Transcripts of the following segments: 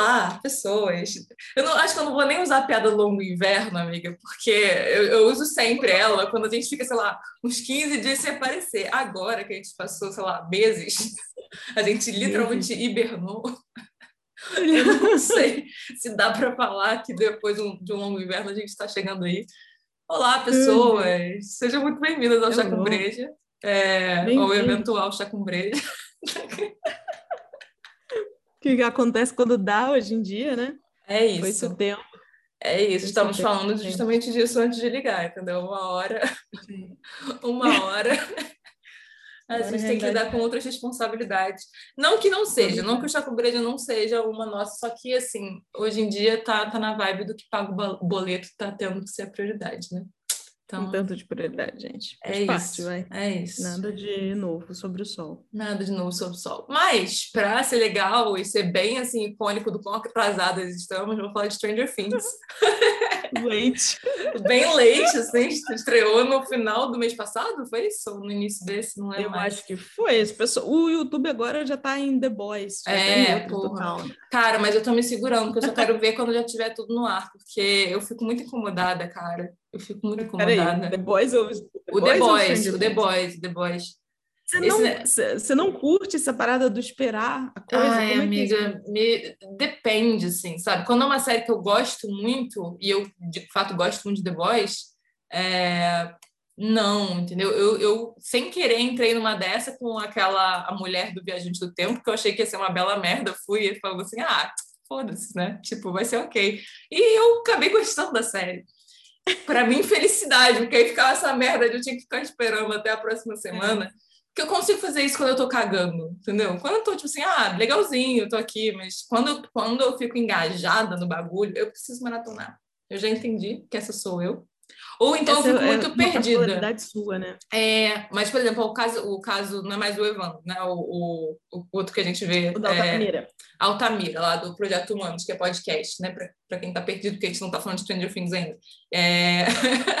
Olá, pessoas. Eu não, acho que eu não vou nem usar a piada longo inverno, amiga, porque eu, eu, uso sempre ela quando a gente fica, sei lá, uns 15 dias sem aparecer. Agora que a gente passou, sei lá, meses, a gente literalmente hibernou. Eu não sei se dá para falar que depois de um longo inverno a gente está chegando aí. Olá, pessoas! Sejam muito bem-vindas ao Chá com Breja, é, ao eventual Chá com Breja. que acontece quando dá hoje em dia, né? É isso. Foi esse tempo. É isso, estamos falando justamente disso antes de ligar, entendeu? Uma hora, uma hora, a gente tem que lidar com outras responsabilidades. Não que não seja, não que o Chaco Breja não seja uma nossa, só que, assim, hoje em dia tá, tá na vibe do que paga o boleto, tá tendo que ser a prioridade, né? Então, um tanto de prioridade, gente. Faz é parte, isso. Vai. É isso. Nada de novo sobre o sol. Nada de novo sobre o sol. Mas, para ser legal e ser bem assim, icônico do quão atrasadas estamos, vou falar de Stranger Things. leite. bem leite, assim, estreou no final do mês passado, foi isso? Ou no início desse? Não é Eu mais. acho que foi. Pessoal... O YouTube agora já tá em The Boys. É, porra. Cara, mas eu tô me segurando, porque eu só quero ver quando já tiver tudo no ar, porque eu fico muito incomodada, cara. Eu fico muito incomodada. Peraí, The Boys ou... O The Boys, o The Boys, The Boys. Você não, Esse... não curte essa parada do esperar a coisa? Ai, é amiga, é me... depende, assim, sabe? Quando é uma série que eu gosto muito, e eu, de fato, gosto muito de The Boys, é... não, entendeu? Eu, eu, sem querer, entrei numa dessa com aquela a mulher do Viajante do Tempo, que eu achei que ia ser uma bela merda, fui e falou assim, ah, foda-se, né? Tipo, vai ser ok. E eu acabei gostando da série para mim, felicidade, porque aí ficava essa merda de eu tinha que ficar esperando até a próxima semana. É. Que eu consigo fazer isso quando eu tô cagando, entendeu? Quando eu tô, tipo assim, ah, legalzinho, eu tô aqui, mas quando, quando eu fico engajada no bagulho, eu preciso maratonar. Eu já entendi que essa sou eu. Ou então essa eu fico é muito é perdida. sua, né? É, mas, por exemplo, o caso, o caso não é mais o Evandro, né? O, o, o outro que a gente vê. O da Altamira. É, Altamira, lá do Projeto Humanos, que é podcast, né? Para quem tá perdido, porque a gente não tá falando de Stranger Things ainda. É...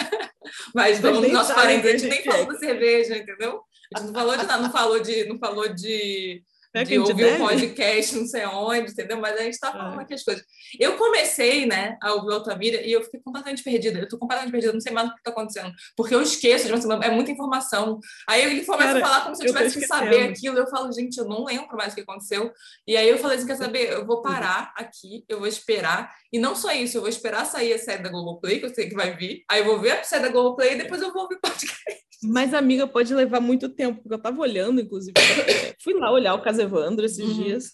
mas vamos, nosso parênteses, a gente nem falou da cerveja, entendeu? A gente não falou de nada, não falou de, não falou de é de ouvir o um podcast, não sei onde, entendeu? Mas a gente está falando é. aqui as coisas. Eu comecei, né, a ouvir Altamira e eu fiquei completamente perdida. Eu estou completamente perdida, não sei mais o que está acontecendo. Porque eu esqueço, de uma, é muita informação. Aí ele começa Cara, a falar como se eu tivesse que saber aquilo. Eu falo, gente, eu não lembro mais o que aconteceu. E aí eu falei assim: quer saber? Eu vou parar aqui, eu vou esperar. E não só isso, eu vou esperar sair a série da Globoplay, que eu sei que vai vir. Aí eu vou ver a série da Globoplay e depois eu vou ouvir o podcast. Mas, amiga, pode levar muito tempo, porque eu estava olhando, inclusive, fui lá olhar o caso Evandro esses uhum. dias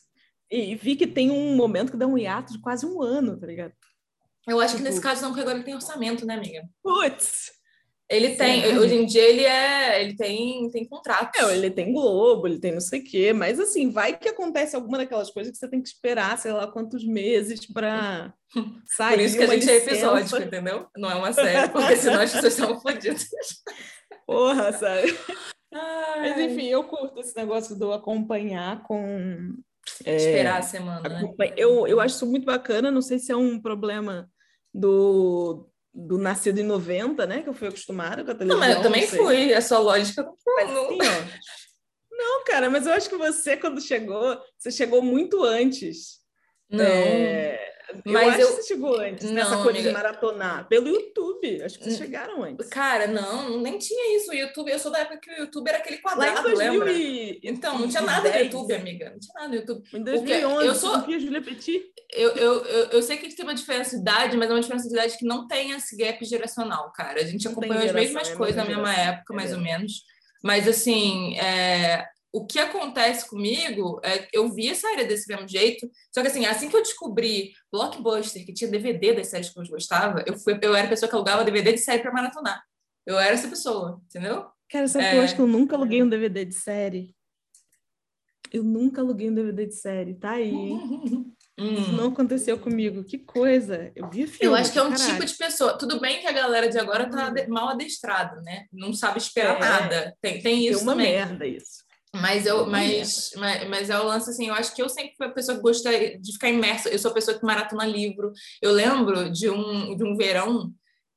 e vi que tem um momento que dá um hiato de quase um ano, tá ligado? Eu acho que nesse tipo caso não, porque agora ele tem orçamento, né, amiga? Putz! Ele tem, Sim. hoje em dia ele é, ele tem, tem contrato. É, ele tem Globo, ele tem não sei o quê, mas assim, vai que acontece alguma daquelas coisas que você tem que esperar, sei lá quantos meses para sair. Por isso que a gente é licença. é episódico, entendeu? Não é uma série, porque senão as pessoas estão fodidas. Porra, sabe? Ai. Mas enfim, eu curto esse negócio do acompanhar com. É, Esperar a semana. Né? Eu, eu acho isso muito bacana, não sei se é um problema do, do nascido em 90, né? Que eu fui acostumada com a televisão. Não, mas eu também fui, a sua lógica não. Assim, não, cara, mas eu acho que você, quando chegou, você chegou muito antes. Não. É, mas eu, eu... que você chegou antes, não, nessa coisa amiga. de maratonar. Pelo YouTube, acho que vocês chegaram antes. Cara, não, nem tinha isso. O YouTube, eu sou da época que o YouTube era aquele quadrado, lembra? E... Então, não tinha nada no YouTube, amiga. Não tinha nada no YouTube. Em 2011, eu sou... a Julia Petit. Eu, eu, eu, eu, sei que tem uma diferença de idade, mas é uma diferença de idade que não tem esse gap geracional, cara. A gente acompanhou as mesmas é coisas na mesma época, é mais ou menos. Mas, assim, é, o que acontece comigo é eu vi a série desse mesmo jeito, só que assim, assim que eu descobri Blockbuster, que tinha DVD das séries que eu gostava, eu, fui, eu era a pessoa que alugava DVD de série para maratonar. Eu era essa pessoa, entendeu? Cara, sabe é... que eu acho que eu nunca aluguei um DVD de série? Eu nunca aluguei um DVD de série, tá aí. Isso não aconteceu comigo. Que coisa. Eu vi filme. Eu acho que é um caralho. tipo de pessoa. Tudo bem que a galera de agora tá hum. mal adestrada, né? Não sabe esperar é. nada. Tem, tem isso tem uma também. merda isso. Mas eu, mas, mas, mas é o lance assim, eu acho que eu sempre fui a pessoa que gosta de ficar imersa. Eu sou a pessoa que maratona livro. Eu lembro de um, de um verão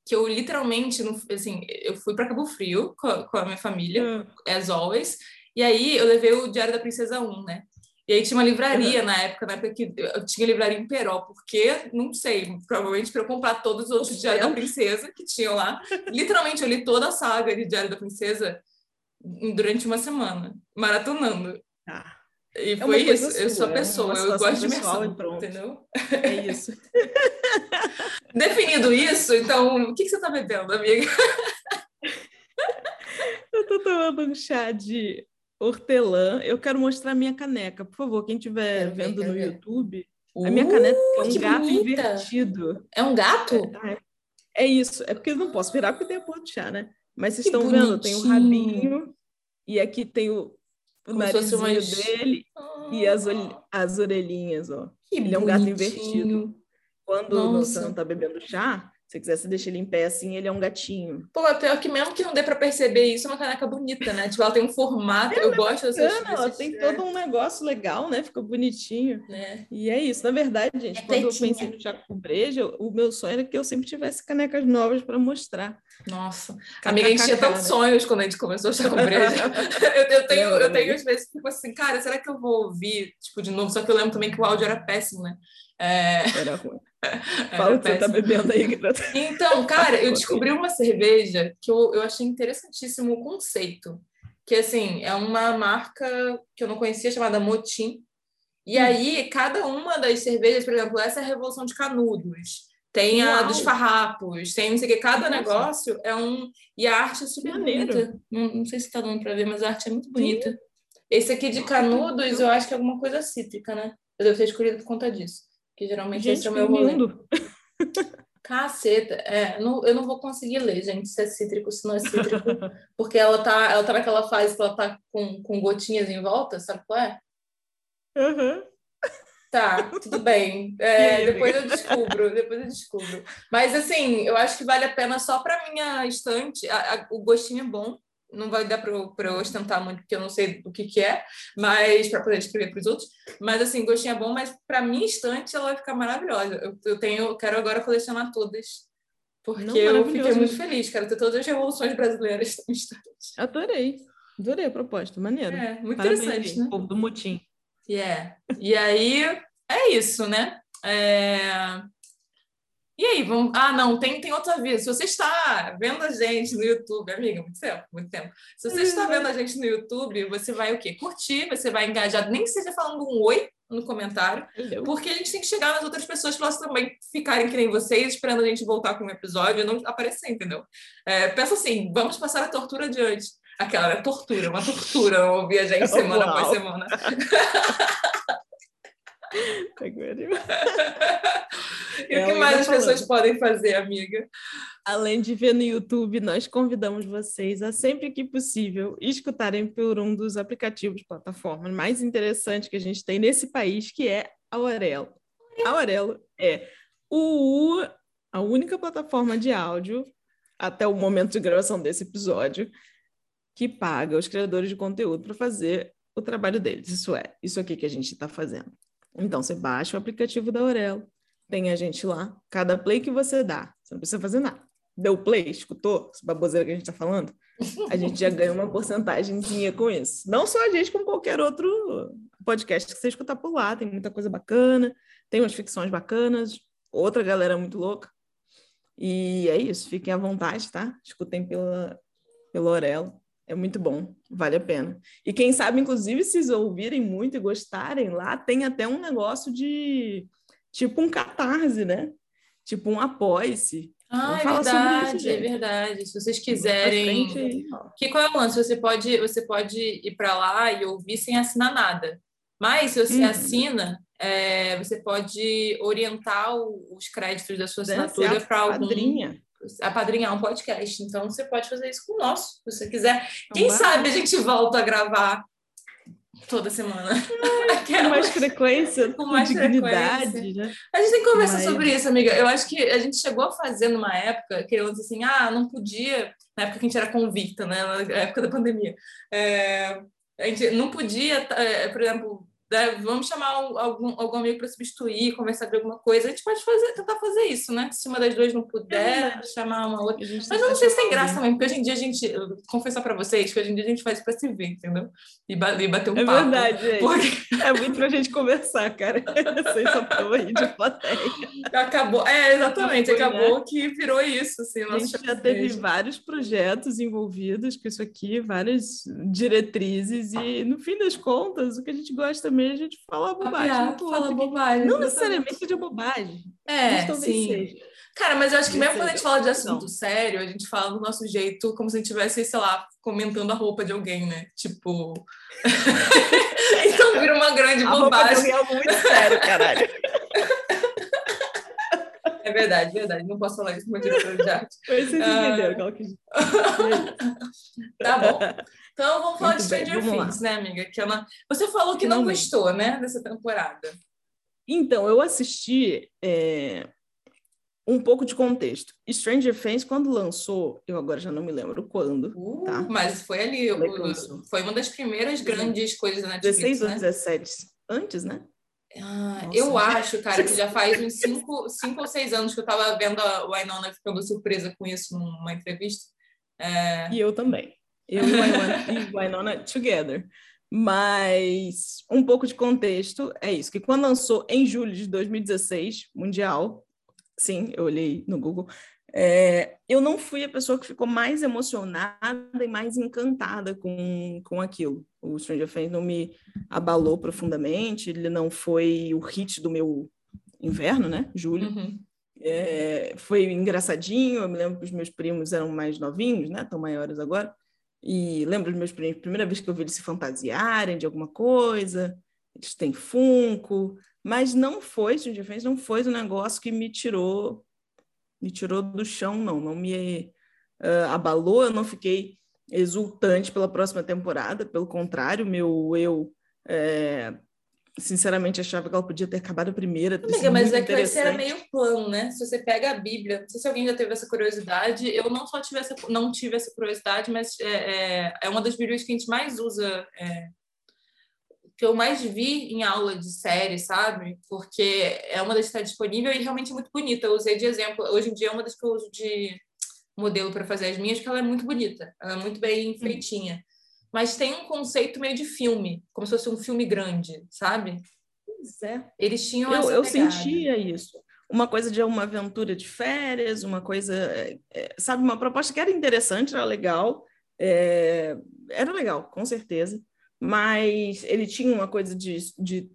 que eu literalmente, assim, eu fui para Cabo Frio com a, com a minha família, hum. as always, e aí eu levei o Diário da Princesa 1, né? E aí tinha uma livraria uhum. na época, na época que eu tinha livraria em Peró, porque, não sei, provavelmente para eu comprar todos os outros Diário da Princesa que tinham lá. Literalmente, eu li toda a saga de Diário da Princesa durante uma semana, maratonando. Ah. E é foi isso, sua, eu sou a é pessoa, é eu gosto de imersão, entendeu? É isso. Definido isso, então, o que, que você está bebendo, amiga? eu estou tomando um chá de hortelã. Eu quero mostrar a minha caneca. Por favor, quem estiver vendo no YouTube, uh, a minha caneca é um gato bonita. invertido. É um gato? É, é, isso. É porque eu não posso virar porque tem a porra do chá, né? Mas vocês estão bonitinho. vendo? Tem o rabinho e aqui tem o, o narizinho dele e as, as orelhinhas, ó. Que ele é um gato invertido. Quando Nossa. você não está bebendo chá, se quiser, você deixa ele em pé assim, ele é um gatinho. Pô, pior que mesmo que não dê para perceber isso, é uma caneca bonita, né? Tipo, ela tem um formato, é, eu gosto dessas coisas. Ela tem é. todo um negócio legal, né? Ficou bonitinho. É. E é isso. Na verdade, gente, é quando eu pensei no Chaco Breja, o meu sonho era que eu sempre tivesse canecas novas para mostrar. Nossa, a amiga, a gente tinha tantos né? sonhos quando a gente começou o Chaco Breja. eu, eu, tenho, eu tenho às vezes, tipo assim, cara, será que eu vou ouvir, tipo, de novo? Só que eu lembro também que o áudio era péssimo, né? É... Era ruim. Fala o que você tá bebendo aí, Greta. Então, cara, eu descobri uma cerveja que eu, eu achei interessantíssimo o conceito. Que, assim, é uma marca que eu não conhecia, chamada Motim. E hum. aí, cada uma das cervejas, por exemplo, essa é a Revolução de Canudos. Tem Uau. a dos farrapos, tem não sei o que, cada Nossa. negócio é um. E a arte é super bonita. Não, não sei se tá dando para ver, mas a arte é muito bonita. Sim. Esse aqui de Canudos, eu acho que é alguma coisa cítrica, né? Eu devo ter escolhido por conta disso que geralmente gente, esse é o meu rolê. Caceta, é, não, eu não vou conseguir ler, gente, se é cítrico, se não é cítrico, porque ela tá, ela tá naquela fase que ela tá com, com gotinhas em volta, sabe qual é? Uhum. Tá, tudo bem. É, depois eu descubro, depois eu descubro. Mas assim, eu acho que vale a pena só para minha estante. A, a, o gostinho é bom, não vai dar para eu ostentar muito, porque eu não sei o que, que é, mas para poder escrever para os outros. Mas assim, gostinho é bom, mas para minha estante ela vai ficar maravilhosa. Eu, eu tenho, eu quero agora colecionar todas. Porque não, eu fiquei muito feliz, quero ter todas as revoluções brasileiras na estante. Adorei. Adorei a proposta, maneiro. É, muito Parabéns, interessante, né? Povo do mutim. Yeah. E aí, é isso, né? É... E aí, vamos. Ah, não, tem, tem outra vida. Se você está vendo a gente no YouTube, amiga, muito tempo, muito tempo. Se você está vendo a gente no YouTube, você vai o quê? Curtir, você vai engajar, nem que seja falando um oi no comentário, porque a gente tem que chegar nas outras pessoas para elas também ficarem que nem vocês, esperando a gente voltar com um episódio e não aparecer, entendeu? É, pensa assim, vamos passar a tortura adiante. Aquela é tortura, uma tortura ouvir a gente semana após semana. E o que mais as falando. pessoas podem fazer, amiga? Além de ver no YouTube, nós convidamos vocês a sempre que possível escutarem por um dos aplicativos, plataformas mais interessantes que a gente tem nesse país, que é a Aurelo. A Aurelo é o, a única plataforma de áudio, até o momento de gravação desse episódio, que paga os criadores de conteúdo para fazer o trabalho deles. Isso é, isso aqui que a gente está fazendo. Então, você baixa o aplicativo da Aurelo, tem a gente lá, cada play que você dá, você não precisa fazer nada. Deu play, escutou essa baboseira que a gente está falando? A gente já ganha uma porcentagemzinha com isso. Não só a gente, como qualquer outro podcast que você escutar por lá. Tem muita coisa bacana, tem umas ficções bacanas, outra galera muito louca. E é isso, fiquem à vontade, tá? Escutem pela, pela Aurelo. É muito bom, vale a pena. E quem sabe, inclusive, se ouvirem muito e gostarem, lá tem até um negócio de tipo um catarse, né? Tipo um apoie-se. Ah, é verdade, isso, é verdade. Se vocês quiserem. Aí, que qual é o lance? Você pode, você pode ir para lá e ouvir sem assinar nada. Mas se você uhum. assina, é, você pode orientar o, os créditos da sua assinatura para algum. Padrinha apadrinhar um podcast. Então, você pode fazer isso com o nosso, se você quiser. Quem sabe a gente volta a gravar toda semana. com mais frequência, com mais dignidade. Frequência. Né? A gente tem que conversar Mas... sobre isso, amiga. Eu acho que a gente chegou a fazer numa época que eu assim, ah, não podia, na época que a gente era convicta, né? Na época da pandemia. É, a gente não podia, é, por exemplo, né, vamos chamar algum, algum amigo para substituir, conversar de alguma coisa. A gente pode fazer, tentar fazer isso, né? Se uma das duas não puder, é chamar uma outra. Mas não sei se tem graça também, porque hoje em dia a gente, confessar para vocês que hoje em dia a gente faz para se ver, entendeu? E, bater um é papo. É verdade, porque... é muito para a gente conversar, cara. Sem essa porra aí de plateia. Acabou, é, exatamente, acabou, acabou né? que virou isso. Assim, a gente já teve vários projetos envolvidos com isso aqui, várias diretrizes, e no fim das contas, o que a gente gosta mesmo a gente falar bobagem. Ah, fala bobagem. Não necessariamente de bobagem. É, sim. Seja. Cara, mas eu acho que mesmo quando a gente fala de assunto não. sério, a gente fala do nosso jeito, como se a gente estivesse, sei lá, comentando a roupa de alguém, né? Tipo. então vira uma grande a bobagem. Roupa é muito sério, caralho. É verdade, verdade. Não posso falar isso com uma diretora de arte. Vocês entenderam, uh... que... Tá bom. Então vamos falar Muito de Stranger bem, Things, né, amiga? Que é uma... Você falou que não, não gostou, né, dessa temporada. Então, eu assisti é, um pouco de contexto. Stranger Things, quando lançou, eu agora já não me lembro quando, uh, tá? Mas foi ali, o, foi uma das primeiras grandes coisas da Netflix, 16 ou 17, né? antes, né? Ah, eu acho, cara, que já faz uns 5 cinco, ou 6 anos que eu estava vendo a Winona ficando surpresa com isso numa entrevista. É... E eu também. Eu e Winona together. Mas um pouco de contexto é isso, que quando lançou em julho de 2016, Mundial, sim, eu olhei no Google, é, eu não fui a pessoa que ficou mais emocionada e mais encantada com, com aquilo. O Stranger Things não me abalou profundamente, ele não foi o hit do meu inverno, né? Julho. Uhum. É, foi engraçadinho, eu me lembro que os meus primos eram mais novinhos, né? Estão maiores agora. E lembro dos meus primos, primeira vez que eu vi eles se fantasiarem de alguma coisa, eles têm Funko, mas não foi, Stranger Things não foi um negócio que me tirou me tirou do chão, não, não me uh, abalou, eu não fiquei exultante pela próxima temporada, pelo contrário, meu eu é, sinceramente achava que ela podia ter acabado a primeira. Amiga, mas é que vai ser meio plano, né? Se você pega a Bíblia, não sei se alguém já teve essa curiosidade, eu não só tive essa, não tive essa curiosidade, mas é, é, é uma das Bíblias que a gente mais usa, é, que eu mais vi em aula de série, sabe? Porque é uma das que está disponível e realmente é muito bonita. Eu usei de exemplo, hoje em dia é uma das que eu uso de modelo para fazer as minhas, porque ela é muito bonita, ela é muito bem hum. feitinha mas tem um conceito meio de filme, como se fosse um filme grande, sabe? Pois é. Eles tinham eu, eu sentia isso. Uma coisa de uma aventura de férias, uma coisa, é, é, sabe, uma proposta que era interessante, era legal, é, era legal, com certeza, mas ele tinha uma coisa de, de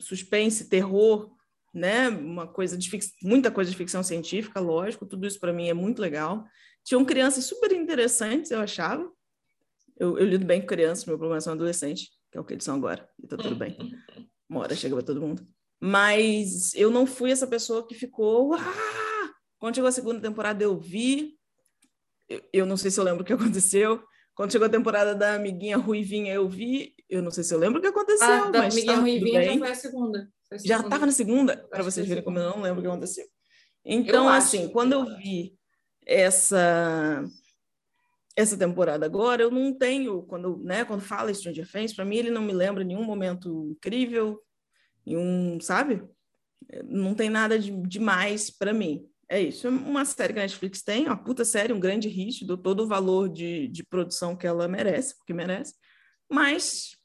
suspense, terror, né? Uma coisa de muita coisa de ficção científica, lógico, tudo isso para mim é muito legal. Tinham crianças super interessantes, eu achava, eu, eu lido bem com crianças, meu problema são adolescentes, que é o que eles são agora, e tá tudo bem. Uma hora chega para todo mundo. Mas eu não fui essa pessoa que ficou. Ah! Quando chegou a segunda temporada, eu vi. Eu, eu não sei se eu lembro o que aconteceu. Quando chegou a temporada da amiguinha Ruivinha, eu vi. Eu não sei se eu lembro o que aconteceu. Ah, da amiguinha Ruivinha já foi a segunda. A segunda. Já estava na segunda, para vocês verem como eu não lembro o que aconteceu. Então, assim, quando eu vi essa essa temporada agora, eu não tenho, quando, né, quando fala Stranger Things, para mim ele não me lembra nenhum momento incrível, nenhum, sabe? Não tem nada de demais para mim. É isso, é uma série que a Netflix tem, uma puta série, um grande hit, do todo o valor de, de produção que ela merece, porque merece. Mas,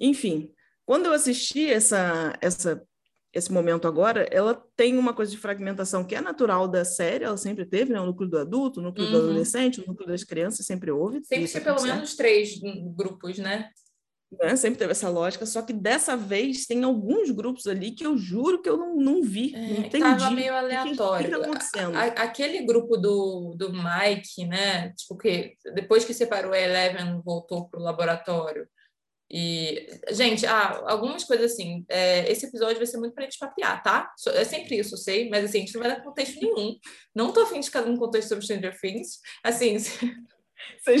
enfim, quando eu assisti essa, essa esse momento agora, ela tem uma coisa de fragmentação que é natural da série, ela sempre teve, né? O núcleo do adulto, o núcleo uhum. do adolescente, o núcleo das crianças, sempre houve. Sempre tem pelo menos três grupos, né? Né? Sempre teve essa lógica, só que dessa vez tem alguns grupos ali que eu juro que eu não, não vi, é, não entendi. Tava meio aleatório. O que, que tá acontecendo? A, aquele grupo do, do Mike, né? Tipo, que depois que separou a Eleven, voltou para o laboratório. E, gente, ah, algumas coisas assim. É, esse episódio vai ser muito pra gente papiar, tá? É sempre isso, eu sei, mas assim, a gente não vai dar contexto nenhum. Não tô afim de ficar num contexto sobre Stranger Things. Assim.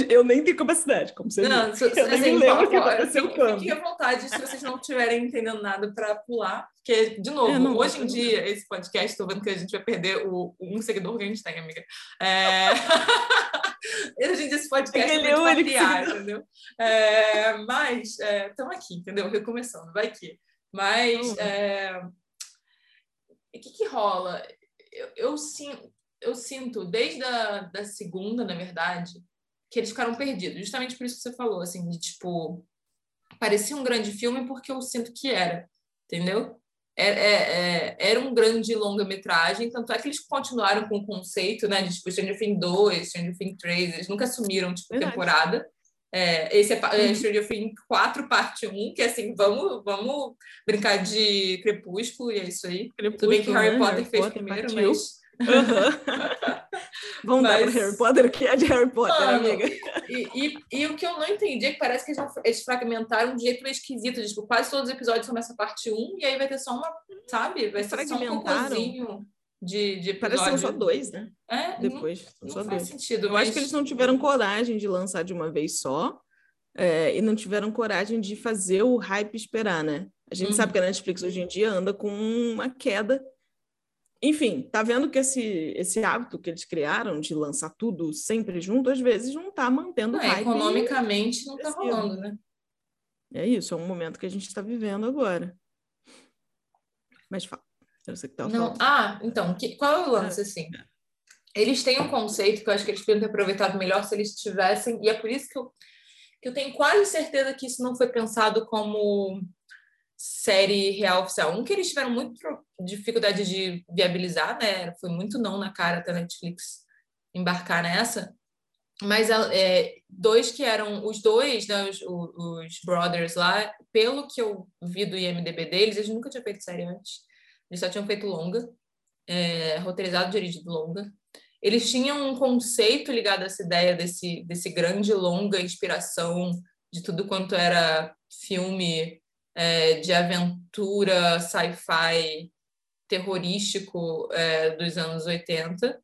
Eu nem tenho capacidade, como você não, viu. eu assim, nem me lembro que aconteceu quando. Fiquem à vontade se vocês não estiverem entendendo nada para pular, porque, de novo, é, hoje em dia, esse podcast, estou vendo que a gente vai perder o, um seguidor que a gente tem, amiga. É... hoje em dia, esse podcast é, é muito entendeu? É, mas, estamos é, aqui, entendeu? Recomeçando, vai que. Mas, é... o que que rola? Eu, eu, sinto, eu sinto, desde a da segunda, na verdade, que eles ficaram perdidos. Justamente por isso que você falou, assim, de tipo, parecia um grande filme porque eu sinto que era, entendeu? É, é, é, era um grande longa-metragem, tanto é que eles continuaram com o conceito, né, de tipo Stranger Things 2, Stranger Things 3, eles nunca assumiram, tipo, Verdade. temporada. É, esse é, é uhum. Stranger Things 4, parte 1, que é assim, vamos, vamos brincar de Crepúsculo, e é isso aí. Crepúsculo, Tudo bem que Harry né? Potter Harry fez Potter primeiro, partiu. mas... Uhum. Vamos Mas... dar para Harry Potter o que é de Harry Potter, Mano, amiga. E, e, e, o que eu não entendi é que parece que eles, fragmentaram de um jeito meio esquisito. Tipo, quase todos os episódios são nessa parte 1 e aí vai ter só uma, sabe? Vai ser só um cocôzinho de, de Parece que são só dois, né? É, Depois, não, não faz dois. sentido. Eu mas... acho que eles não tiveram coragem de lançar de uma vez só é, e não tiveram coragem de fazer o hype esperar, né? A gente uhum. sabe que a Netflix hoje em dia anda com uma queda enfim, tá vendo que esse, esse hábito que eles criaram de lançar tudo sempre junto, às vezes não tá mantendo não, Economicamente não tá rolando, né? É isso, é um momento que a gente está vivendo agora. Mas fala. Eu sei que tá não, Ah, então, que, qual é o lance, é. assim? Eles têm um conceito que eu acho que eles podiam ter aproveitado melhor se eles tivessem, e é por isso que eu, que eu tenho quase certeza que isso não foi pensado como série real oficial. Um que eles tiveram muito dificuldade de viabilizar, né? Foi muito não na cara da Netflix embarcar nessa. Mas é, dois que eram os dois, né, os, os, brothers lá, pelo que eu vi do IMDB deles, eles nunca tinham feito série antes. Eles só tinham feito longa, é, roteirizado, dirigido longa. Eles tinham um conceito ligado a essa ideia desse, desse grande longa inspiração de tudo quanto era filme é, de aventura, sci-fi terrorístico é, dos anos 80.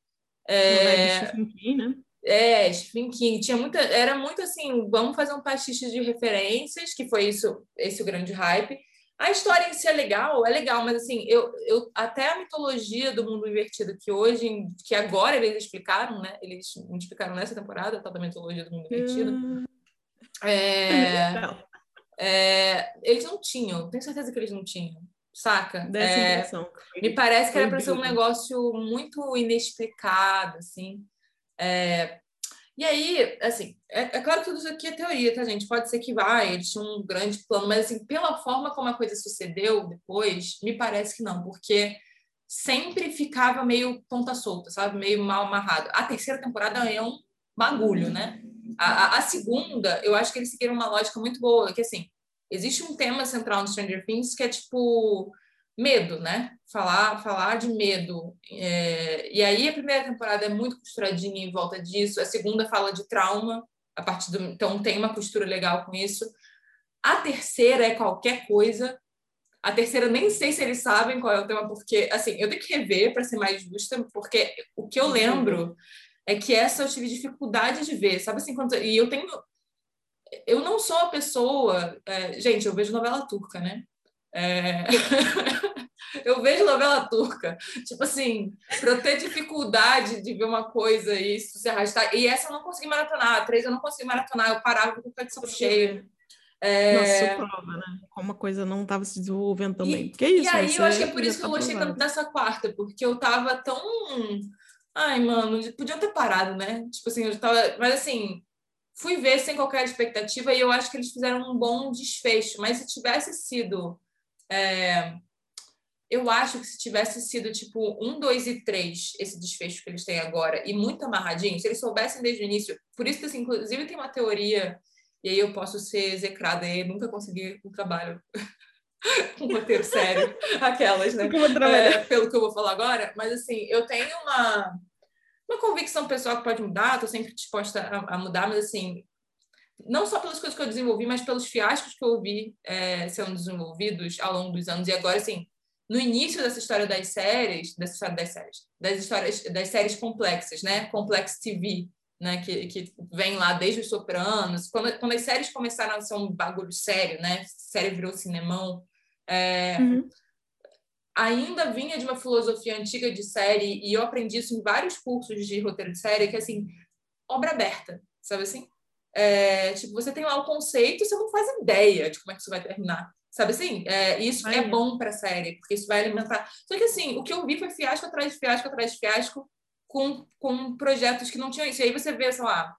É, Stephen King, né? É, Stephen King. Tinha muita, era muito assim, vamos fazer um pastiche de referências, que foi isso, esse o grande hype. A história em si é legal, é legal, mas assim, eu, eu até a mitologia do mundo invertido que hoje, que agora eles explicaram, né? Eles explicaram nessa temporada, tá, da mitologia do mundo invertido. Hum. É, é, eles não tinham, tenho certeza que eles não tinham, saca? É, me parece que era para ser um negócio muito inexplicado, assim. É, e aí, assim, é, é, claro que tudo isso aqui é teoria, tá, gente? Pode ser que vai, eles tinham um grande plano, mas assim, pela forma como a coisa sucedeu depois, me parece que não, porque sempre ficava meio ponta solta, sabe? Meio mal amarrado. A terceira temporada é um bagulho, né? A, a, segunda, eu acho que eles seguiram uma lógica muito boa, que assim, existe um tema central no Stranger Things que é tipo medo, né? Falar, falar de medo. É... E aí a primeira temporada é muito costuradinha em volta disso, a segunda fala de trauma, a partir do então tem uma costura legal com isso. A terceira é qualquer coisa. A terceira nem sei se eles sabem qual é o tema, porque assim, eu tenho que rever para ser mais justa, porque o que eu lembro é que essa eu tive dificuldade de ver, sabe assim, quando... e eu tenho eu não sou a pessoa. É, gente, eu vejo novela turca, né? É... eu vejo novela turca. Tipo assim, para eu ter dificuldade de ver uma coisa e isso se arrastar. E essa eu não consegui maratonar. A três eu não consegui maratonar. Eu parava com o de cheio. É... Nossa, prova, né? Como a coisa não estava se desenvolvendo também. E, que é isso, e aí eu acho que é por isso que eu gostei tanto dessa quarta, porque eu tava tão. Ai, mano, podiam ter parado, né? Tipo assim, eu tava. Mas assim, fui ver sem qualquer expectativa e eu acho que eles fizeram um bom desfecho. Mas se tivesse sido. É, eu acho que se tivesse sido tipo um, dois e três, esse desfecho que eles têm agora, e muito amarradinho, se eles soubessem desde o início. Por isso que, assim, inclusive, tem uma teoria, e aí eu posso ser execrada, e nunca consegui um trabalho. um roteiro sério, aquelas, né? É, pelo que eu vou falar agora, mas assim, eu tenho uma uma convicção pessoal que pode mudar, estou sempre disposta a, a, mudar, mas assim, não só pelas coisas que eu desenvolvi, mas pelos fiascos que eu vi é, sendo desenvolvidos ao longo dos anos. E agora, assim, no início dessa história das séries, dessa história das séries, das histórias das séries complexas, né? Complex TV, né? Que, que vem lá desde os Sopranos. Quando, quando as séries começaram a ser um bagulho sério, né? série virou cinemão. É, uhum. Ainda vinha de uma filosofia antiga de série, e eu aprendi isso em vários cursos de roteiro de série, que assim, obra aberta, sabe assim? É, tipo, você tem lá o conceito, você não faz ideia de como é que isso vai terminar. Sabe assim? É, isso é bom para a série, porque isso vai alimentar. Só que assim, o que eu vi foi fiasco atrás de fiasco atrás de fiasco com, com projetos que não tinham isso. E aí você vê, sei lá,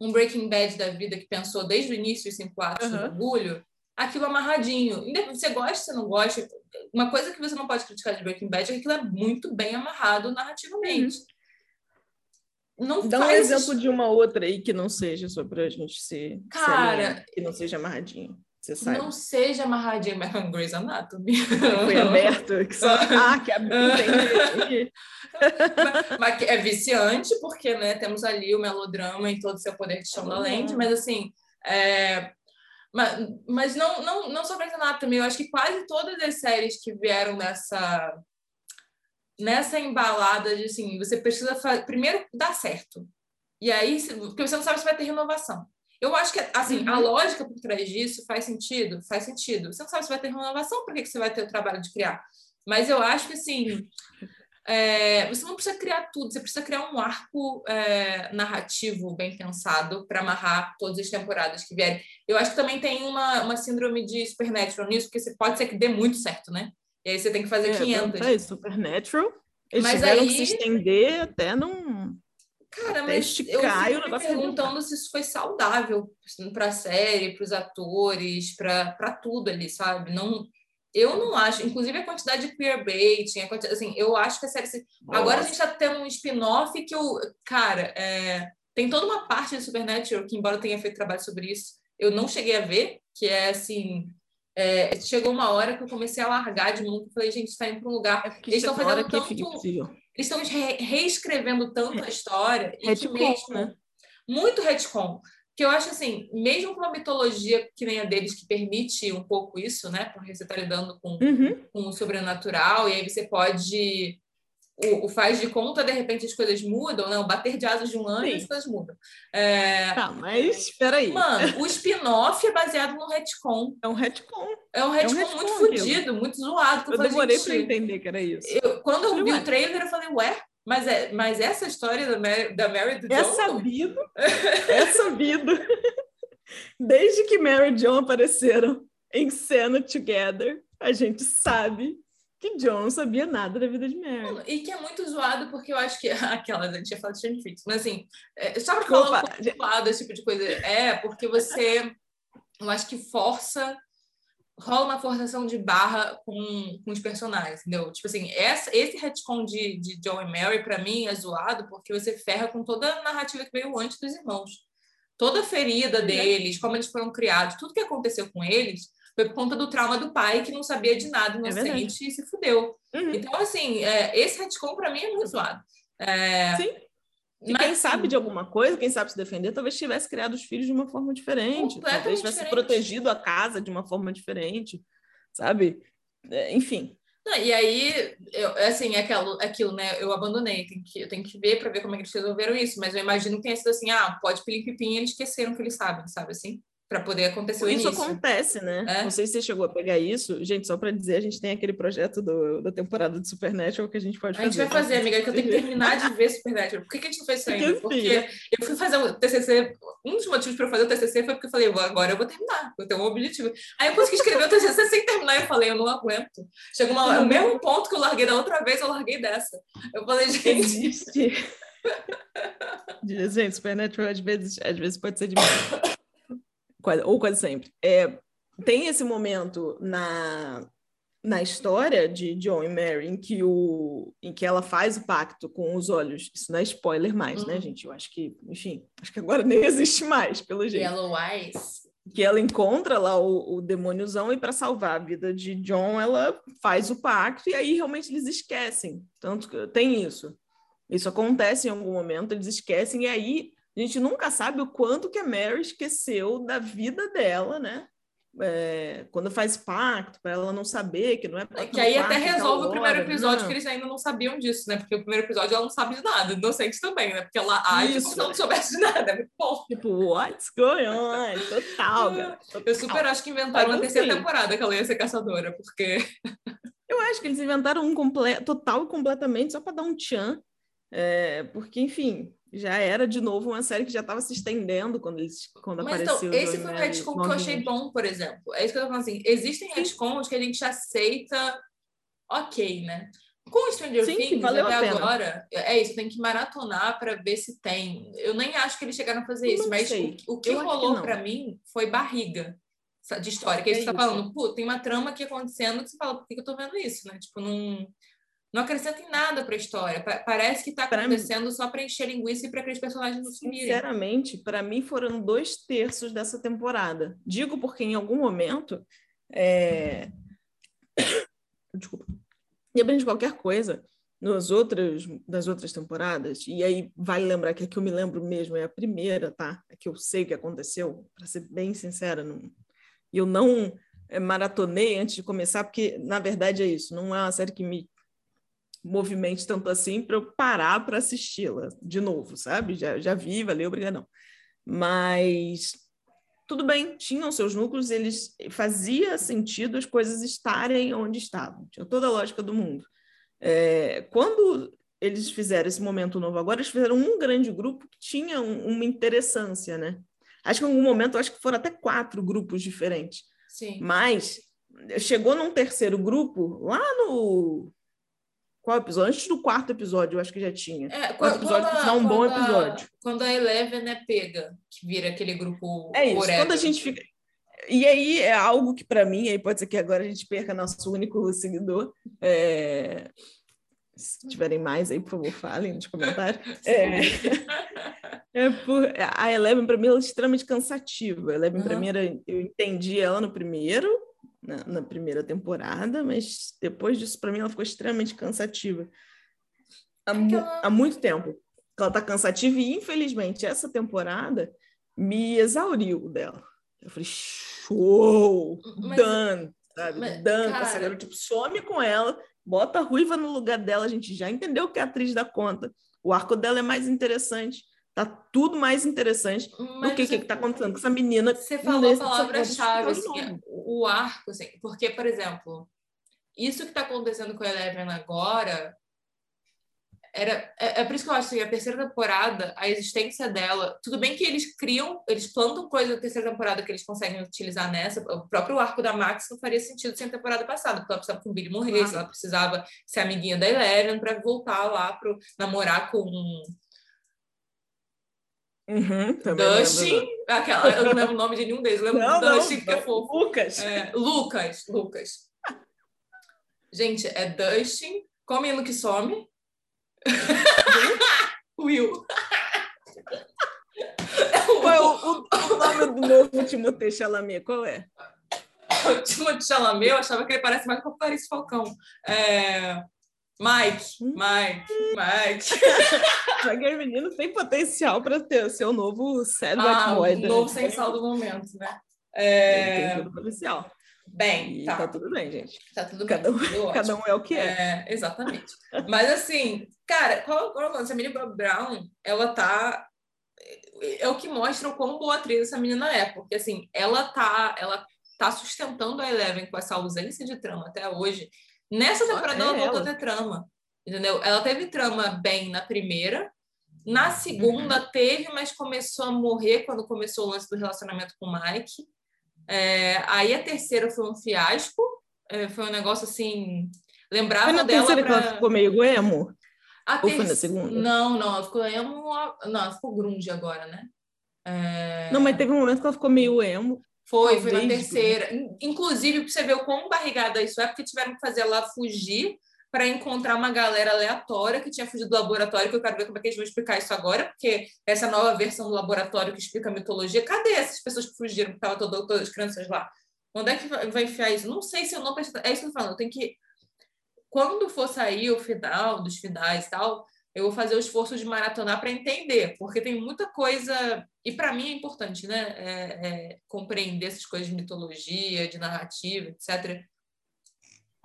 um Breaking Bad da vida que pensou desde o início os cinco atos uhum. do bagulho, aquilo amarradinho. Você gosta, você não gosta. Uma coisa que você não pode criticar de Breaking Bad é que aquilo é muito bem amarrado narrativamente. Uhum. Não Dá um exemplo de uma outra aí que não seja só pra gente ser. Cara. que não seja amarradinho. Você sabe. Não seja amarradinha, mas com Grey's Anatomy. Foi aberto. Que só... ah, que entendi. mas, mas é viciante, porque né, temos ali o melodrama em todo o seu poder de lente, uhum. mas assim. É... Mas, mas não, não, não só Grey's Anatomy, eu acho que quase todas as séries que vieram nessa nessa embalada de assim, você precisa primeiro dar certo. E aí, porque você não sabe se vai ter renovação. Eu acho que, assim, uhum. a lógica por trás disso faz sentido? Faz sentido. Você não sabe se vai ter renovação, por que, que você vai ter o trabalho de criar? Mas eu acho que, assim, é, você não precisa criar tudo, você precisa criar um arco é, narrativo bem pensado para amarrar todas as temporadas que vierem. Eu acho que também tem uma, uma síndrome de Supernatural nisso, porque você pode ser que dê muito certo, né? E aí você tem que fazer é, 500. É, Supernatural, eles Mas tiveram aí... que se estender até num Cara, mas eu fico me perguntando se isso foi saudável para a série, para os atores, para tudo ali, sabe? Não, eu não acho. Inclusive a quantidade de queerbaiting, a quantidade, assim, eu acho que a série... Nossa. Agora a gente está tendo um spin-off que eu... Cara, é, tem toda uma parte de Supernatural que, embora eu tenha feito trabalho sobre isso, eu não cheguei a ver, que é, assim... É, chegou uma hora que eu comecei a largar de mundo e falei, gente, está indo para um lugar... É Eles estão fazendo tanto... Eles estão re reescrevendo tanto a história e que mesmo né? muito retcon. Que eu acho assim, mesmo com uma mitologia que nem a deles, que permite um pouco isso, né? Porque você está lidando com, uhum. com o sobrenatural, e aí você pode o, o, faz de conta, de repente as coisas mudam, né? O bater de asas de um ano e as coisas mudam. É... Tá, mas espera aí. Mano, o spin-off é baseado no retcon. É um retcon. É um retcon, é um muito fodido, muito zoado. Eu, eu demorei para entender que era isso. Eu, quando eu, vi ué. o trailer, eu falei, ué, mas, é, mas essa história da Mary, da Mary do é John... Sabido, é sabido. Desde que Mary e John apareceram em cena together, a gente sabe que John não sabia nada da vida de Mary. E que é muito zoado, porque eu acho que. Aquela, a gente ia falar de Stranger Things, mas assim, é, só para falar um pouco zoado, esse tipo de coisa. É, porque você. Eu acho que força. Rola uma forçação de barra com, com os personagens, entendeu? Tipo assim, essa, esse retcon de, de John e Mary, para mim, é zoado porque você ferra com toda a narrativa que veio antes dos irmãos. Toda a ferida deles, como eles foram criados, tudo que aconteceu com eles, foi por conta do trauma do pai, que não sabia de nada, é inocente, é e se fudeu. Uhum. Então, assim, é, esse retcon para mim é muito zoado. É... Sim. E Mas, quem sabe de alguma coisa, quem sabe se defender, talvez tivesse criado os filhos de uma forma diferente, talvez tivesse diferente. protegido a casa de uma forma diferente, sabe? É, enfim. Não, e aí, eu, assim, é aquilo, é aquilo, né? Eu abandonei, tem que, eu tenho que ver para ver como é que eles resolveram isso, mas eu imagino que tenha sido assim, ah, pode pilim-pipim, eles esqueceram que eles sabem, sabe assim? Para poder acontecer o isso. Isso acontece, né? É? Não sei se você chegou a pegar isso. Gente, só para dizer, a gente tem aquele projeto do, da temporada de Supernatural que a gente pode fazer. A gente vai fazer, amiga, que eu tenho que terminar de ver Supernatural. Por que, que a gente não fez isso ainda? Porque eu fui fazer o TCC, um dos motivos para eu fazer o TCC foi porque eu falei, agora eu vou terminar, eu tenho um objetivo. Aí eu consegui escrever o TCC sem terminar, eu falei, eu não aguento. Chegou uma, o mesmo ponto que eu larguei da outra vez, eu larguei dessa. Eu falei, gente... Existe. gente, Supernatural às vezes, às vezes pode ser demais quase, ou quase sempre. É, tem esse momento na, na história de John e Mary em que, o, em que ela faz o pacto com os olhos. Isso não é spoiler mais, né, uhum. né, gente? Eu acho que, enfim, acho que agora nem existe mais, pelo jeito. Yellow Eyes. Que ela encontra lá o, o demôniozão e para salvar a vida de John, ela faz o pacto e aí realmente eles esquecem. Tanto que tem isso. Isso acontece em algum momento, eles esquecem e aí a gente nunca sabe o quanto que a Mary esqueceu da vida dela, né? é, quando faz pacto, para ela não saber que não é Que aí até resolve o primeiro episódio, não. que eles ainda não sabiam disso, né? Porque o primeiro episódio ela não sabe de nada, inocente também, né? Porque ela age como se ela não soubesse de nada, é muito bom. Tipo, what's going on? Total, cara. Total. Eu super acho que inventaram uma terceira temporada que ela ia ser caçadora, porque. Eu acho que eles inventaram um comple... total e completamente só para dar um tchan. É, porque, enfim, já era de novo uma série que já estava se estendendo quando, eles, quando Mas apareceu. Então, esse foi um retcon que eu achei bom, por exemplo. É isso que eu tô falando assim. Existem retcons que a gente aceita, ok, né? Com Stranger Sim, Things, até agora, é isso, tem que maratonar para ver se tem. Eu nem acho que eles chegaram a fazer isso, mas sei. o, o que eu rolou para mim foi barriga de história. Que é você tá falando, pô, tem uma trama aqui acontecendo que você fala, por que eu tô vendo isso, né? Tipo, não não acrescenta em nada para a história. Parece que está acontecendo mim, só para encher linguiça e para aqueles personagens não sumirem. Sinceramente, para mim foram dois terços dessa temporada. Digo porque em algum momento. É... Desculpa. Independente de qualquer coisa, nas outras, das outras temporadas, e aí vale lembrar que a que eu me lembro mesmo é a primeira, tá? A que eu sei que aconteceu, para ser bem sincera, não... eu não é, maratonei antes de começar, porque na verdade é isso, não é uma série que me movimente tanto assim para eu parar para assisti-la de novo, sabe? Já, já vi, valeu, obrigadão. Mas tudo bem, tinham seus núcleos, eles fazia sentido as coisas estarem onde estavam, tinha toda a lógica do mundo. É, quando eles fizeram esse momento novo agora, eles fizeram um grande grupo que tinha um, uma interessância, né? Acho que em algum momento, acho que foram até quatro grupos diferentes. Sim. Mas chegou num terceiro grupo, lá no qual episódio? Antes do quarto episódio, eu acho que já tinha. É, quando, episódio quando, a, um bom episódio. A, quando a Eleven é pega, que vira aquele grupo. É isso. Forever. Quando a gente fica. E aí é algo que, para mim, aí pode ser que agora a gente perca nosso único seguidor. É... Se tiverem mais aí, por favor, falem nos comentários. É... é por... A Eleven, para mim, ela é extremamente cansativa. A Eleven, uhum. para mim, era... eu entendi ela no primeiro, na, na primeira temporada, mas depois disso, para mim, ela ficou extremamente cansativa. Há, Aquela... há muito tempo. Ela tá cansativa e, infelizmente, essa temporada me exauriu dela. Eu falei, show! Mas, Dan! Sabe? Mas, Dan, cara... essa garota, tipo, some com ela, bota a ruiva no lugar dela, a gente já entendeu que a atriz dá conta. O arco dela é mais interessante. Tá tudo mais interessante Mas do que o que está acontecendo com essa menina. Você falou a palavra-chave, assim, o arco, assim, porque, por exemplo, isso que está acontecendo com a Eleven agora era é, é, por isso que eu acho que a terceira temporada, a existência dela, tudo bem que eles criam, eles plantam coisa da terceira temporada que eles conseguem utilizar nessa, o próprio arco da Max não faria sentido sem a temporada passada, porque ela precisava que o Billy morresse, ah. ela precisava ser amiguinha da Eleven para voltar lá para namorar com Uhum, Dustin, aquela, eu não lembro o nome de nenhum deles, eu lembro não, Dustin, que é fofo. Lucas. É, Lucas, Lucas. Gente, é Dustin, come que some. Will. Qual é o, o, o nome do novo Timothée Chalamet? Qual é? O Timothée Chalamet, eu achava que ele parece mais com o Clarice Falcão. É... Mike, hum? Mike, Mike. Aquele menino tem potencial para ter ser o novo Cedric ah, Boy. O novo sem sal do momento, né? É... Ele tem potencial. Bem, e tá. tá tudo bem, gente. Tá tudo cada bem. Um, cada um é o que é. é exatamente. Mas assim, cara, qual, qual é a Millie Bob Brown, ela tá é o que mostra o quão boa atriz essa menina é, porque assim, ela tá, ela tá sustentando a Eleven com essa ausência de trama até hoje Nessa temporada ela voltou a ter trama, entendeu? Ela teve trama bem na primeira, na segunda uhum. teve, mas começou a morrer quando começou o lance do relacionamento com o Mike. É, aí a terceira foi um fiasco, é, foi um negócio assim. Lembrava foi na dela. Terceira pra... que ela ficou meio emo? A Ou ter... foi na segunda? Não, não, ela ficou emo. Não, ela ficou grunge agora, né? É... Não, mas teve um momento que ela ficou meio emo. Foi, foi na terceira. Inclusive, para você ver o quão barrigada isso é, porque tiveram que fazer ela fugir para encontrar uma galera aleatória que tinha fugido do laboratório, que eu quero ver como é que eles vão explicar isso agora, porque essa nova versão do laboratório que explica a mitologia, cadê essas pessoas que fugiram, que estavam todas, todas as crianças lá? Onde é que vai enfiar isso? Não sei se eu não... É isso que eu tô falando, eu tenho que... Quando for sair o final, dos finais e tal, eu vou fazer o esforço de maratonar para entender, porque tem muita coisa. E para mim é importante, né? É, é, compreender essas coisas de mitologia, de narrativa, etc.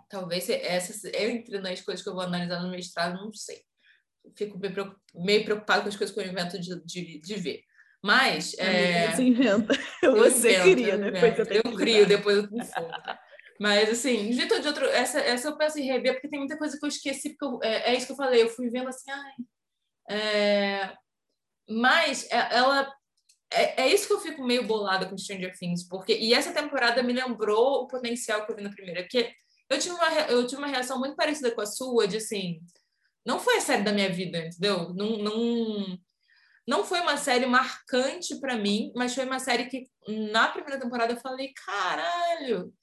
Talvez essas entre nas coisas que eu vou analisar no mestrado, não sei. Fico meio preocupado com as coisas que eu invento de, de, de ver. Mas. É... Você inventa. Você invento, eu depois eu, eu crio, depois eu confundo. Mas, assim, de jeito de outro, essa, essa eu penso em rever, porque tem muita coisa que eu esqueci, porque eu, é, é, isso que eu falei, eu fui vendo assim, ai. É... Mas é, ela. É, é isso que eu fico meio bolada com Stranger Things, porque. E essa temporada me lembrou o potencial que eu vi na primeira, porque eu tive uma, eu tive uma reação muito parecida com a sua, de assim. Não foi a série da minha vida, entendeu? Não, não, não foi uma série marcante para mim, mas foi uma série que na primeira temporada eu falei, caralho,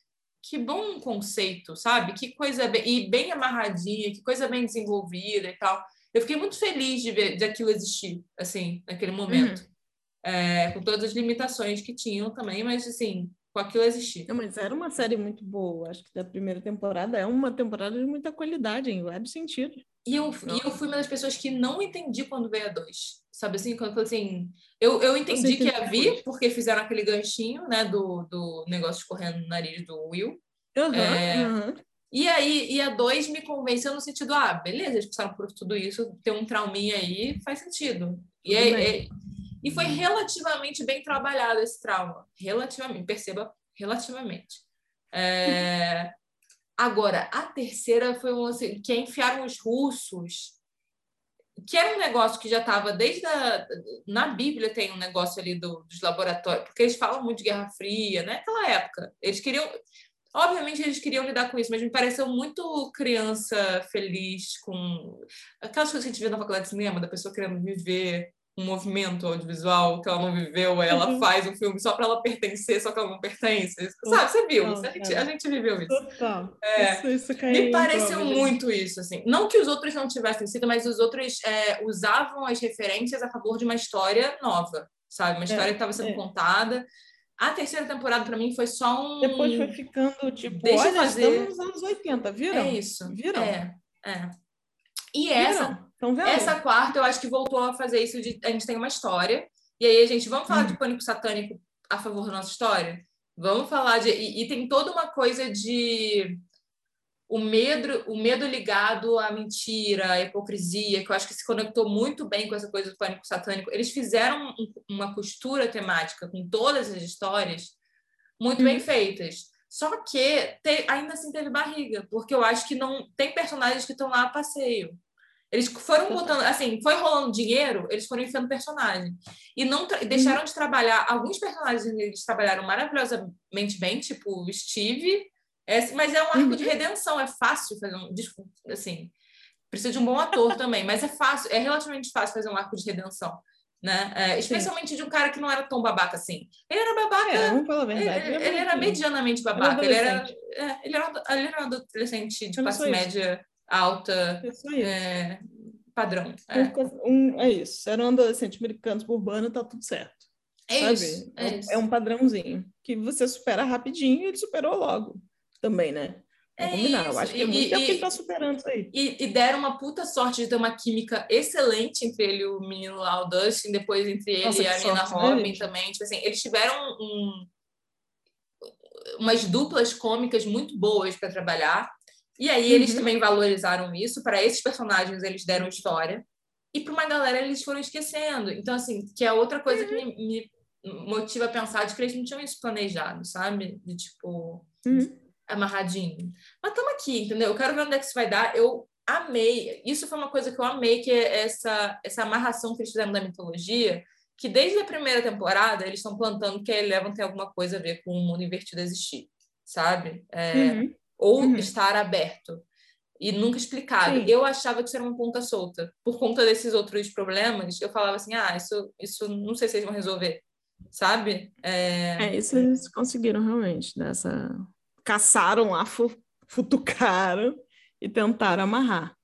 que bom conceito, sabe? Que coisa bem, e bem amarradinha, que coisa bem desenvolvida e tal. Eu fiquei muito feliz de ver de aquilo existir, assim, naquele momento. Uhum. É, com todas as limitações que tinham também, mas assim, com aquilo existir. Não, mas era uma série muito boa. Acho que da primeira temporada é uma temporada de muita qualidade, em vários sentidos. E eu, e eu fui uma das pessoas que não entendi quando veio a dois. Sabe assim? Quando assim. Eu, eu entendi que ia vir, porque fizeram aquele ganchinho, né? Do, do negócio escorrendo no nariz do Will. Uhum, é, uhum. E aí, e a dois me convenceu no sentido, ah, beleza, eles passaram por tudo isso, ter um trauminha aí faz sentido. E, é, é, e foi relativamente bem trabalhado esse trauma. Relativamente, perceba, relativamente. É, agora, a terceira foi um, assim, que enfiaram os russos que era um negócio que já estava desde a, na Bíblia tem um negócio ali do, dos laboratórios, porque eles falam muito de Guerra Fria, né? Naquela época, eles queriam, obviamente eles queriam lidar com isso, mas me pareceu muito criança feliz com aquelas coisas que a gente vê na faculdade de cinema, da pessoa querendo viver um movimento audiovisual que ela não viveu, aí ela uhum. faz um filme só para ela pertencer, só que ela não pertence. Sabe, você viu? A, gente, a gente viveu isso. Total. É, isso, isso me pareceu muito isso, assim. Não que os outros não tivessem sido, mas os outros é, usavam as referências a favor de uma história nova, sabe? Uma história é, que estava sendo é. contada. A terceira temporada, para mim, foi só um. Depois foi ficando tipo, Deixa olha, fazer... estamos nos anos 80, viram? É isso. Viram? É, é. E essa, essa quarta, eu acho que voltou a fazer isso de a gente tem uma história, e aí a gente, vamos falar hum. de pânico satânico a favor da nossa história? Vamos falar de. E, e, tem toda uma coisa de o medo, o medo ligado à mentira, à hipocrisia, que eu acho que se conectou muito bem com essa coisa do pânico satânico. Eles fizeram um, uma costura temática com todas as histórias muito bem uhum. feitas. Só que te, ainda assim teve barriga, porque eu acho que não tem personagens que estão lá a passeio. Eles foram botando, assim, foi rolando dinheiro, eles foram enfiando personagem. E não deixaram de trabalhar. Alguns personagens eles trabalharam maravilhosamente bem, tipo o Steve. É, mas é um arco uhum. de redenção, é fácil fazer um. Assim, precisa de um bom ator também, mas é fácil, é relativamente fácil fazer um arco de redenção. Né? É, especialmente Sim. de um cara que não era tão babaca assim. Ele era babaca. É, vamos falar a verdade. Ele, ele era medianamente babaca. Ele era, é, ele, era, ele era um adolescente de classe média alta, é, padrão. É. Um, é isso. Era um adolescente americano urbano, tá tudo certo. É sabe? isso. É, é, é, um padrãozinho que você supera rapidinho e ele superou logo também, né? É combinar. Eu acho que é muito e, tempo que ele tá superando isso aí. E, e, deram uma puta sorte de ter uma química excelente entre ele e o menino lá, o Dustin, depois entre ele Nossa, e a menina Robin também. Tipo assim, eles tiveram um, umas duplas cômicas muito boas para trabalhar. E aí eles uhum. também valorizaram isso. Para esses personagens, eles deram história. E para uma galera, eles foram esquecendo. Então, assim, que é outra coisa uhum. que me, me, motiva a pensar de que eles não tinham isso planejado, sabe? De tipo, uhum. amarradinho. Mas estamos aqui, entendeu? Eu quero ver onde é que isso vai dar. Eu amei. Isso foi uma coisa que eu amei, que é essa, essa amarração que eles fizeram da mitologia. Que desde a primeira temporada eles estão plantando que a Eleven tem alguma coisa a ver com o mundo invertido existir, sabe? É, uhum ou uhum. estar aberto e nunca explicado. Sim. Eu achava que isso era uma ponta solta. Por conta desses outros problemas, eu falava assim: ah, isso, isso não sei se eles vão resolver, sabe? É, é isso eles conseguiram realmente. Dessa... Caçaram lá, futucaram e tentaram amarrar.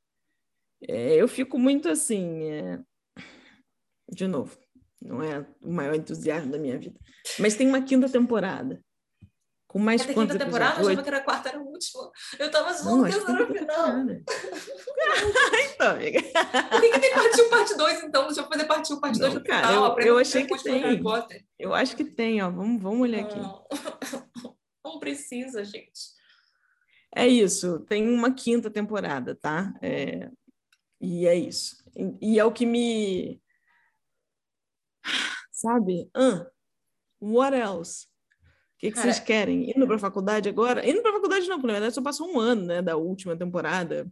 É, eu fico muito assim. É... De novo, não é o maior entusiasmo da minha vida. Mas tem uma quinta temporada Com mais é quantas quinta temporada? Eu achava que era a quarta, era a última. Eu tava zoando que era o final. então, amiga. Por que, que tem parte 1, parte 2, então? Deixa eu fazer parte 1, parte 2 no cara, final. Eu, eu achei que tem. Eu acho que tem, ó. Vamos, vamos olhar aqui. Não. Não precisa, gente. É isso. Tem uma quinta temporada, tá? É... E é isso. E, e é o que me... Sabe? Uh, what else? Que, que vocês querem? Indo para a faculdade agora? Indo para a faculdade não, porque na verdade só passou um ano, né, da última temporada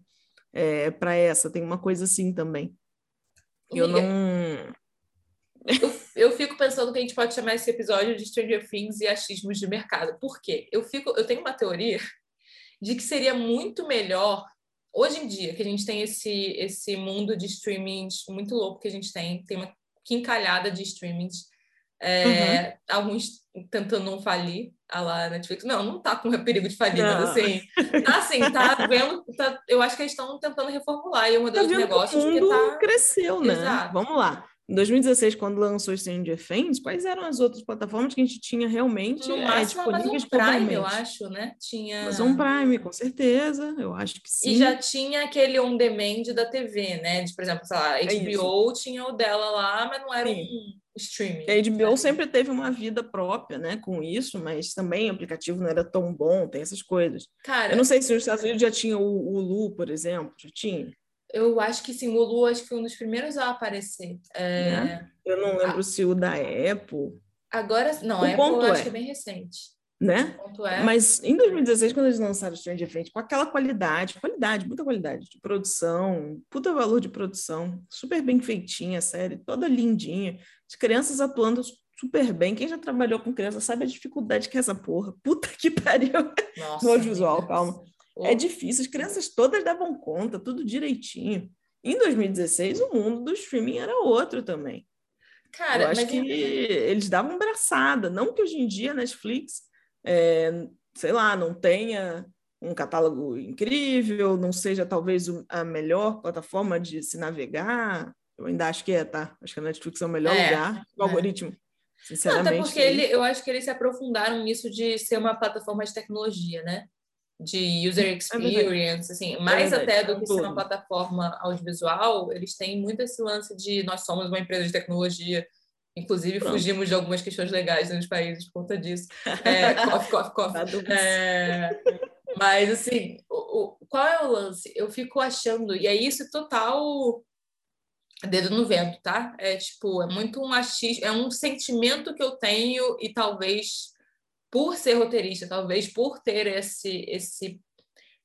é, para essa. Tem uma coisa assim também. Eu não... Eu, eu, fico pensando que a gente pode chamar esse episódio de Stranger Things e achismos de mercado. Por quê? Eu, fico, eu tenho uma teoria de que seria muito melhor, hoje em dia, que a gente tem esse, esse mundo de streamings muito louco que a gente tem, tem uma quincalhada de streamings é, uhum. Alguns tentando não falir, a lá Netflix. Não, não tá com perigo de falir, não. mas assim, tá assim, tá vendo. Tá, eu acho que eles estão tentando reformular aí o modelo tá de negócios. O mundo tá... cresceu, né? Exato. Vamos lá. Em 2016, quando lançou Stranger Things, quais eram as outras plataformas que a gente tinha realmente no máximo, é, disponíveis Prime, eu acho, né? Tinha Amazon Prime, com certeza, eu acho que sim. E já tinha aquele on-demand da TV, né? De, por exemplo, sei lá, HBO é tinha o dela lá, mas não era sim. um streaming. A HBO sempre teve uma vida própria, né, com isso, mas também o aplicativo não era tão bom, tem essas coisas. Cara, eu não sei se os Estados Unidos já tinha o Hulu, por exemplo, já tinha. Eu acho que sim, o Hulu acho que foi um dos primeiros a aparecer. É... Né? Eu não lembro ah. se o da Apple. Agora, não, o Apple eu é. acho que é bem recente né? É. Mas em 2016, quando eles lançaram Stranger Things, com aquela qualidade, qualidade, muita qualidade de produção, puta valor de produção, super bem feitinha a série, toda lindinha, as crianças atuando super bem. Quem já trabalhou com criança sabe a dificuldade que é essa porra. Puta que pariu. Nossa, no audiovisual, calma. É difícil, as crianças todas davam conta, tudo direitinho. Em 2016, o mundo do streaming era outro também. Cara, eu acho que eles davam braçada. Não que hoje em dia a Netflix é, sei lá, não tenha um catálogo incrível, não seja talvez a melhor plataforma de se navegar. Eu ainda acho que é, tá? Acho que a Netflix é o melhor é, lugar, o é. algoritmo. Sinceramente. Não, até porque ele, eu acho que eles se aprofundaram nisso de ser uma plataforma de tecnologia, né? De user é experience, assim, é mais até do que ser uma plataforma audiovisual, eles têm muito esse lance de nós somos uma empresa de tecnologia, Inclusive, Pronto. fugimos de algumas questões legais nos países por conta disso. É, coffee, coffee, coffee. É, mas, assim, o, o, qual é o lance? Eu fico achando, e é isso total dedo no vento, tá? É tipo, é muito um achismo, é um sentimento que eu tenho e talvez por ser roteirista, talvez por ter esse esse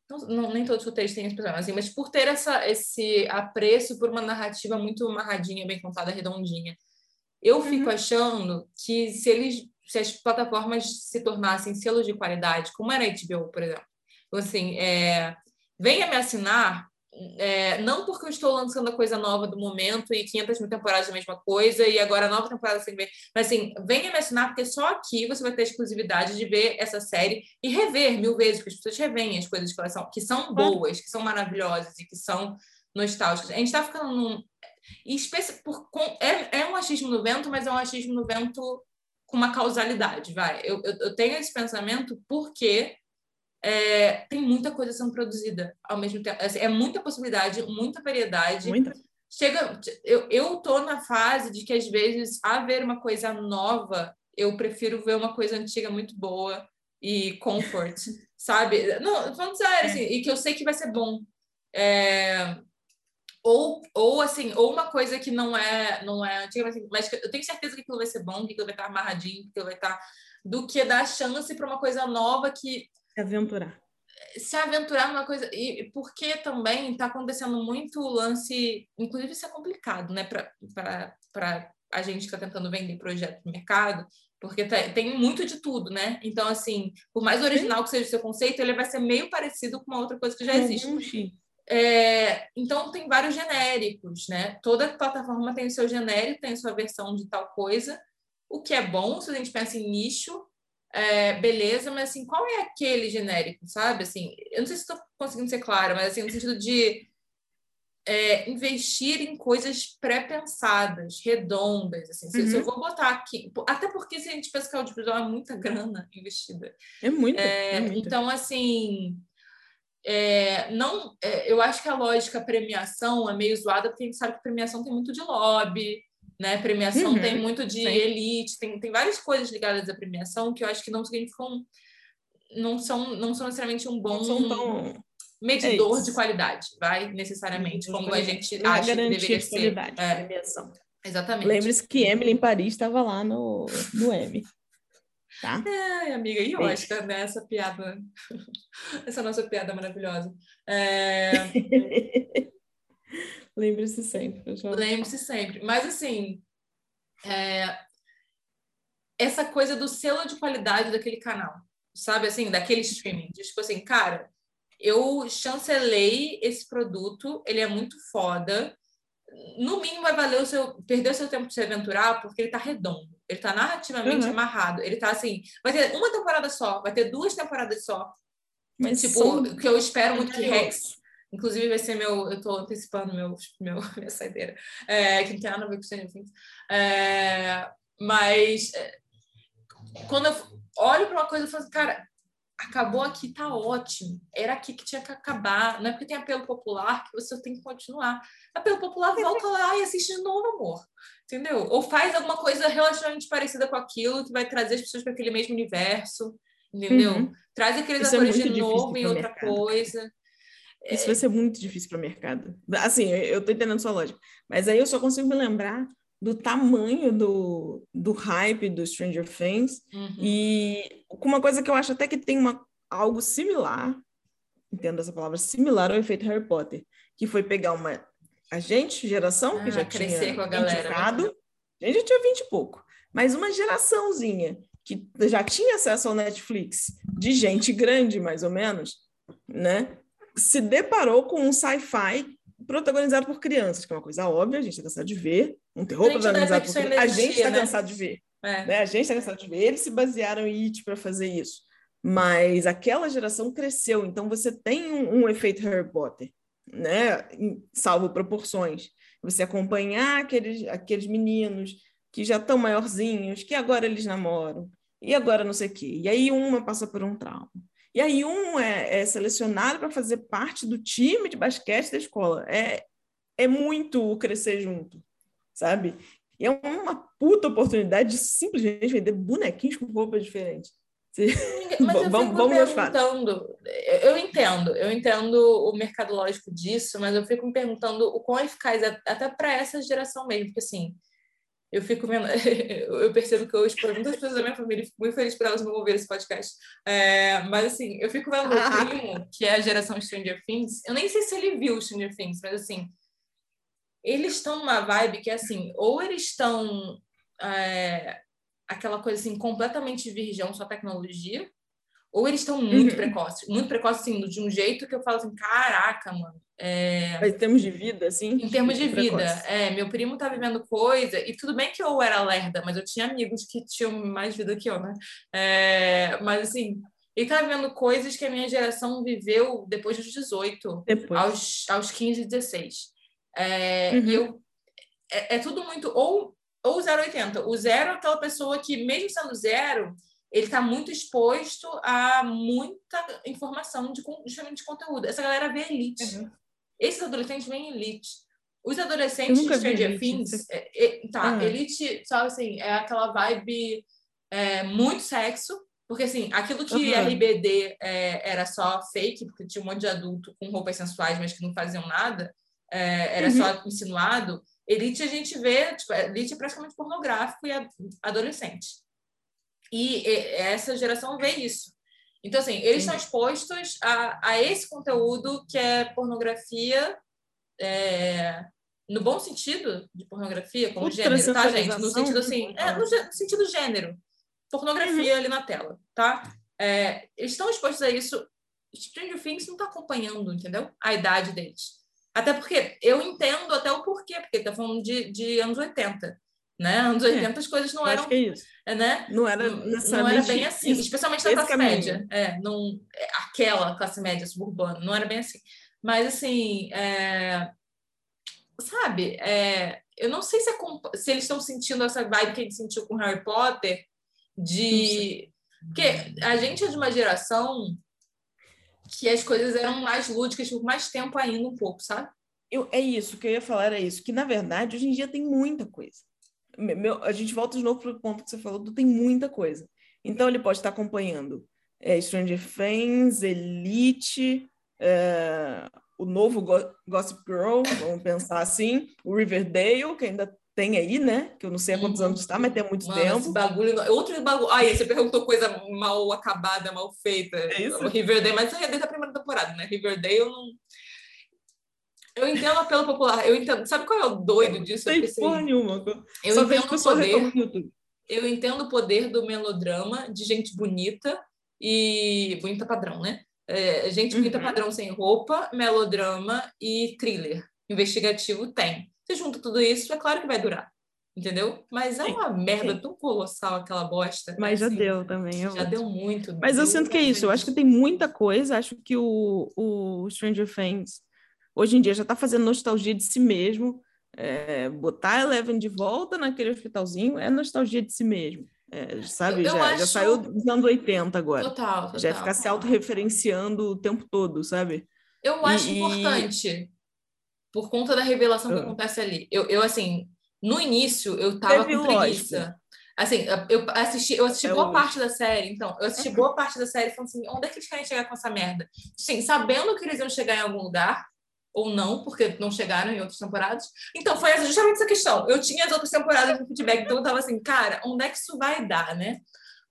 não, não, nem todos os roteiristas têm esse problema, assim, mas por ter essa, esse apreço por uma narrativa muito amarradinha, bem contada, redondinha. Eu fico uhum. achando que se eles se as plataformas se tornassem selos de qualidade, como era a HBO, por exemplo, assim, é, venha me assinar, é, não porque eu estou lançando a coisa nova do momento e 500 mil temporadas da mesma coisa e agora a nova temporada sem ver, mas assim, venha me assinar porque só aqui você vai ter a exclusividade de ver essa série e rever mil vezes, porque as pessoas revêem as coisas que elas são, que são boas, que são maravilhosas e que são nostálgicas. A gente está ficando num, e por, com, é, é um achismo no vento, mas é um achismo no vento com uma causalidade, vai. Eu, eu, eu tenho esse pensamento porque é, tem muita coisa sendo produzida ao mesmo tempo. Assim, é muita possibilidade, muita variedade. Muita. Chega, eu, eu tô na fase de que às vezes haver uma coisa nova, eu prefiro ver uma coisa antiga muito boa e comfort, sabe? Não, falando sério, é. assim, e que eu sei que vai ser bom. É, ou, ou assim, ou uma coisa que não é não é antiga, mas, mas eu tenho certeza que aquilo vai ser bom, que aquilo vai estar amarradinho, que aquilo vai estar do que dar chance para uma coisa nova que se aventurar. Se aventurar numa coisa e porque também está acontecendo muito lance, inclusive isso é complicado, né, para a gente que está tentando vender projeto no mercado, porque tem muito de tudo, né? Então, assim, por mais original que seja o seu conceito, ele vai ser meio parecido com uma outra coisa que já existe. É, então, tem vários genéricos, né? Toda plataforma tem o seu genérico, tem a sua versão de tal coisa, o que é bom se a gente pensa em nicho, é, beleza, mas assim, qual é aquele genérico, sabe? Assim, eu não sei se estou conseguindo ser clara, mas assim, no sentido de é, investir em coisas pré-pensadas, redondas. Assim. Se, uhum. se, eu uhum. vou botar aqui. Até porque se a gente pensa que audiovisual é muita grana investida. É muito. É, é Então, assim. É, não, é, eu acho que a lógica premiação é meio zoada, porque a gente sabe que premiação tem muito de lobby, né? Premiação uhum. tem muito de Sim. elite, tem, tem várias coisas ligadas à premiação que eu acho que não significam, não são, não são necessariamente um bom. Medidor é de qualidade, vai necessariamente, como a gente acha que deveria de ser. É. Exatamente. Lembre-se que Emily em Paris estava lá no, no M. Tá? É, amiga, e Oscar, né? Essa piada, essa nossa piada maravilhosa. É... Lembre-se sempre. Lembre-se sempre. Mas, assim, é... essa coisa do selo de qualidade daquele canal, sabe? Assim, daquele streaming. Tipo assim, cara, eu chancelei esse produto, ele é muito foda. No mínimo vai valer o seu perder o seu tempo de se aventurar, porque ele tá redondo, ele tá narrativamente uhum. amarrado, ele tá assim, vai ter uma temporada só, vai ter duas temporadas só. Mas tipo, são... que eu espero muito que Rex, inclusive vai ser meu, eu tô antecipando meu, meu minha saideira, é, que não tem nada a ver com Stranger Things. É, mas é, quando eu olho para uma coisa, eu falo assim, cara, acabou aqui, tá ótimo. Era aqui que tinha que acabar. Não é porque tem apelo popular que você tem que continuar. Apelo popular, volta lá e assiste de novo, amor. Entendeu? Ou faz alguma coisa relativamente parecida com aquilo que vai trazer as pessoas para aquele mesmo universo. Entendeu? Uhum. Traz aqueles Isso é atores é de novo em outra mercado. coisa. Isso vai ser muito difícil para o mercado. Assim, eu estou entendendo sua lógica. Mas aí eu só consigo me lembrar do tamanho do, do hype do Stranger Things uhum. e com uma coisa que eu acho até que tem uma, algo similar, entendo essa palavra, similar ao efeito Harry Potter, que foi pegar uma a gente, geração, que ah, já tinha com a galera, indicado, a gente já tinha 20 e pouco, mas uma geraçãozinha que já tinha acesso ao Netflix, de gente grande, mais ou menos, né? Se deparou com um sci-fi protagonizado por crianças, que é uma coisa óbvia, a gente está cansado de ver. Um terror protagonizado por crianças. A gente está né? cansado de ver. É. Né? A gente está cansado de ver. Eles se basearam em It para fazer isso. Mas aquela geração cresceu, então você tem um, um efeito Harry Potter, né? salvo proporções. Você acompanhar aqueles, aqueles meninos que já estão maiorzinhos, que agora eles namoram, e agora não sei o quê. E aí uma passa por um trauma. E aí um é, é selecionado para fazer parte do time de basquete da escola. É, é muito crescer junto, sabe? E é uma puta oportunidade de simplesmente vender bonequinhos com roupas diferentes. Mas eu vamos, vamos perguntando, eu entendo, eu entendo o mercadológico disso, mas eu fico me perguntando o quão eficaz é até para essa geração mesmo, porque assim, eu fico vendo, eu percebo que eu exponho muitas pessoas da minha família fico muito feliz por elas não ouvir esse podcast. É, mas assim, eu fico vendo o meu primo, que é a geração Stranger Things, eu nem sei se ele viu Stranger Things, mas assim, eles estão numa vibe que assim, ou eles estão é, aquela coisa assim, completamente virgão só tecnologia, ou eles estão muito uhum. precoces, muito precoces, assim, de um jeito que eu falo assim, caraca, mano. É... Mas em termos de vida, assim? Em termos de vida, é. Meu primo tá vivendo coisa, e tudo bem que eu era lerda, mas eu tinha amigos que tinham mais vida que eu, né? É... Mas, assim, ele tá vivendo coisas que a minha geração viveu depois dos 18, depois. Aos, aos 15, 16. É... Uhum. Eu... É, é tudo muito... Ou, ou 0,80. O zero é aquela pessoa que, mesmo sendo zero ele está muito exposto a muita informação de, justamente de conteúdo. Essa galera vê elite. Uhum. Esses adolescentes vêm elite. Os adolescentes de Stranger Things, é, é, tá, uhum. elite, sabe assim, é aquela vibe é, muito sexo, porque assim, aquilo que uhum. RBD é, era só fake, porque tinha um monte de adulto com roupas sensuais, mas que não faziam nada, é, era uhum. só insinuado. Elite a gente vê, tipo, elite é praticamente pornográfico e adolescente. E essa geração vê isso. Então, assim, eles estão expostos a, a esse conteúdo que é pornografia, é, no bom sentido de pornografia, como gênero, tá, gente? No sentido assim, é, no, no, sentido gênero. Pornografia uhum. ali na tela, tá? É, eles estão expostos a isso. Stranger Things não está acompanhando, entendeu? A idade deles. Até porque eu entendo até o porquê, porque tá falando de, de anos 80 né? Anos 80 é, as coisas não eram. É isso. Né? Não era Não era bem assim, isso, especialmente na classe caminho. média. É, não, é, aquela classe média suburbana, não era bem assim. Mas, assim, é, sabe, é, eu não sei se, é, se eles estão sentindo essa vibe que a gente sentiu com Harry Potter, de. Porque a gente é de uma geração que as coisas eram mais lúdicas por mais tempo ainda, um pouco, sabe? Eu, é isso que eu ia falar, é isso, que na verdade hoje em dia tem muita coisa. Meu, a gente volta de novo para o ponto que você falou, do tem muita coisa. Então ele pode estar acompanhando é, Stranger Things, Elite, é, o novo Gossip Girl, vamos pensar assim, o Riverdale, que ainda tem aí, né? Que eu não sei há quantos uhum. anos está, mas tem muito Mano, tempo. Esse bagulho, outro bagulho. Aí, você perguntou coisa mal acabada, mal feita. É isso? Riverdale, mas isso é desde a primeira temporada, né? Riverdale eu não. Eu entendo apelo popular, eu entendo. Sabe qual é o doido disso? Não tem porra nenhuma. Eu Só entendo o poder. Eu entendo o poder do melodrama de gente bonita e bonita padrão, né? É, gente bonita uhum. padrão sem roupa, melodrama e thriller. Investigativo tem. Você junta tudo isso, é claro que vai durar. Entendeu? Mas é uma sim, merda sim. tão colossal aquela bosta. Mas assim, já deu também. Já deu muito. Mas eu sinto que é isso. Eu acho que tem muita coisa. Acho que o, o Stranger Things, hoje em dia, já está fazendo nostalgia de si mesmo. É, botar Eleven de volta naquele hospitalzinho é nostalgia de si mesmo. É, sabe, eu, eu já, acho... já saiu dos anos 80 agora. Total, total. Já ficar se autorreferenciando o tempo todo, sabe? Eu acho e, importante, por conta da revelação que ah. acontece ali. Eu, eu, assim, no início, eu tava Teve com preguiça. Lógica. Assim, eu assisti, eu assisti é boa lógico. parte da série, então, eu assisti boa parte da série falando assim, onde é que eles querem chegar com essa merda? Sim, sabendo que eles iam chegar em algum lugar, ou não, porque não chegaram em outras temporadas. Então, foi justamente essa questão. Eu tinha as outras temporadas de feedback, então eu tava assim, cara, onde é que isso vai dar, né?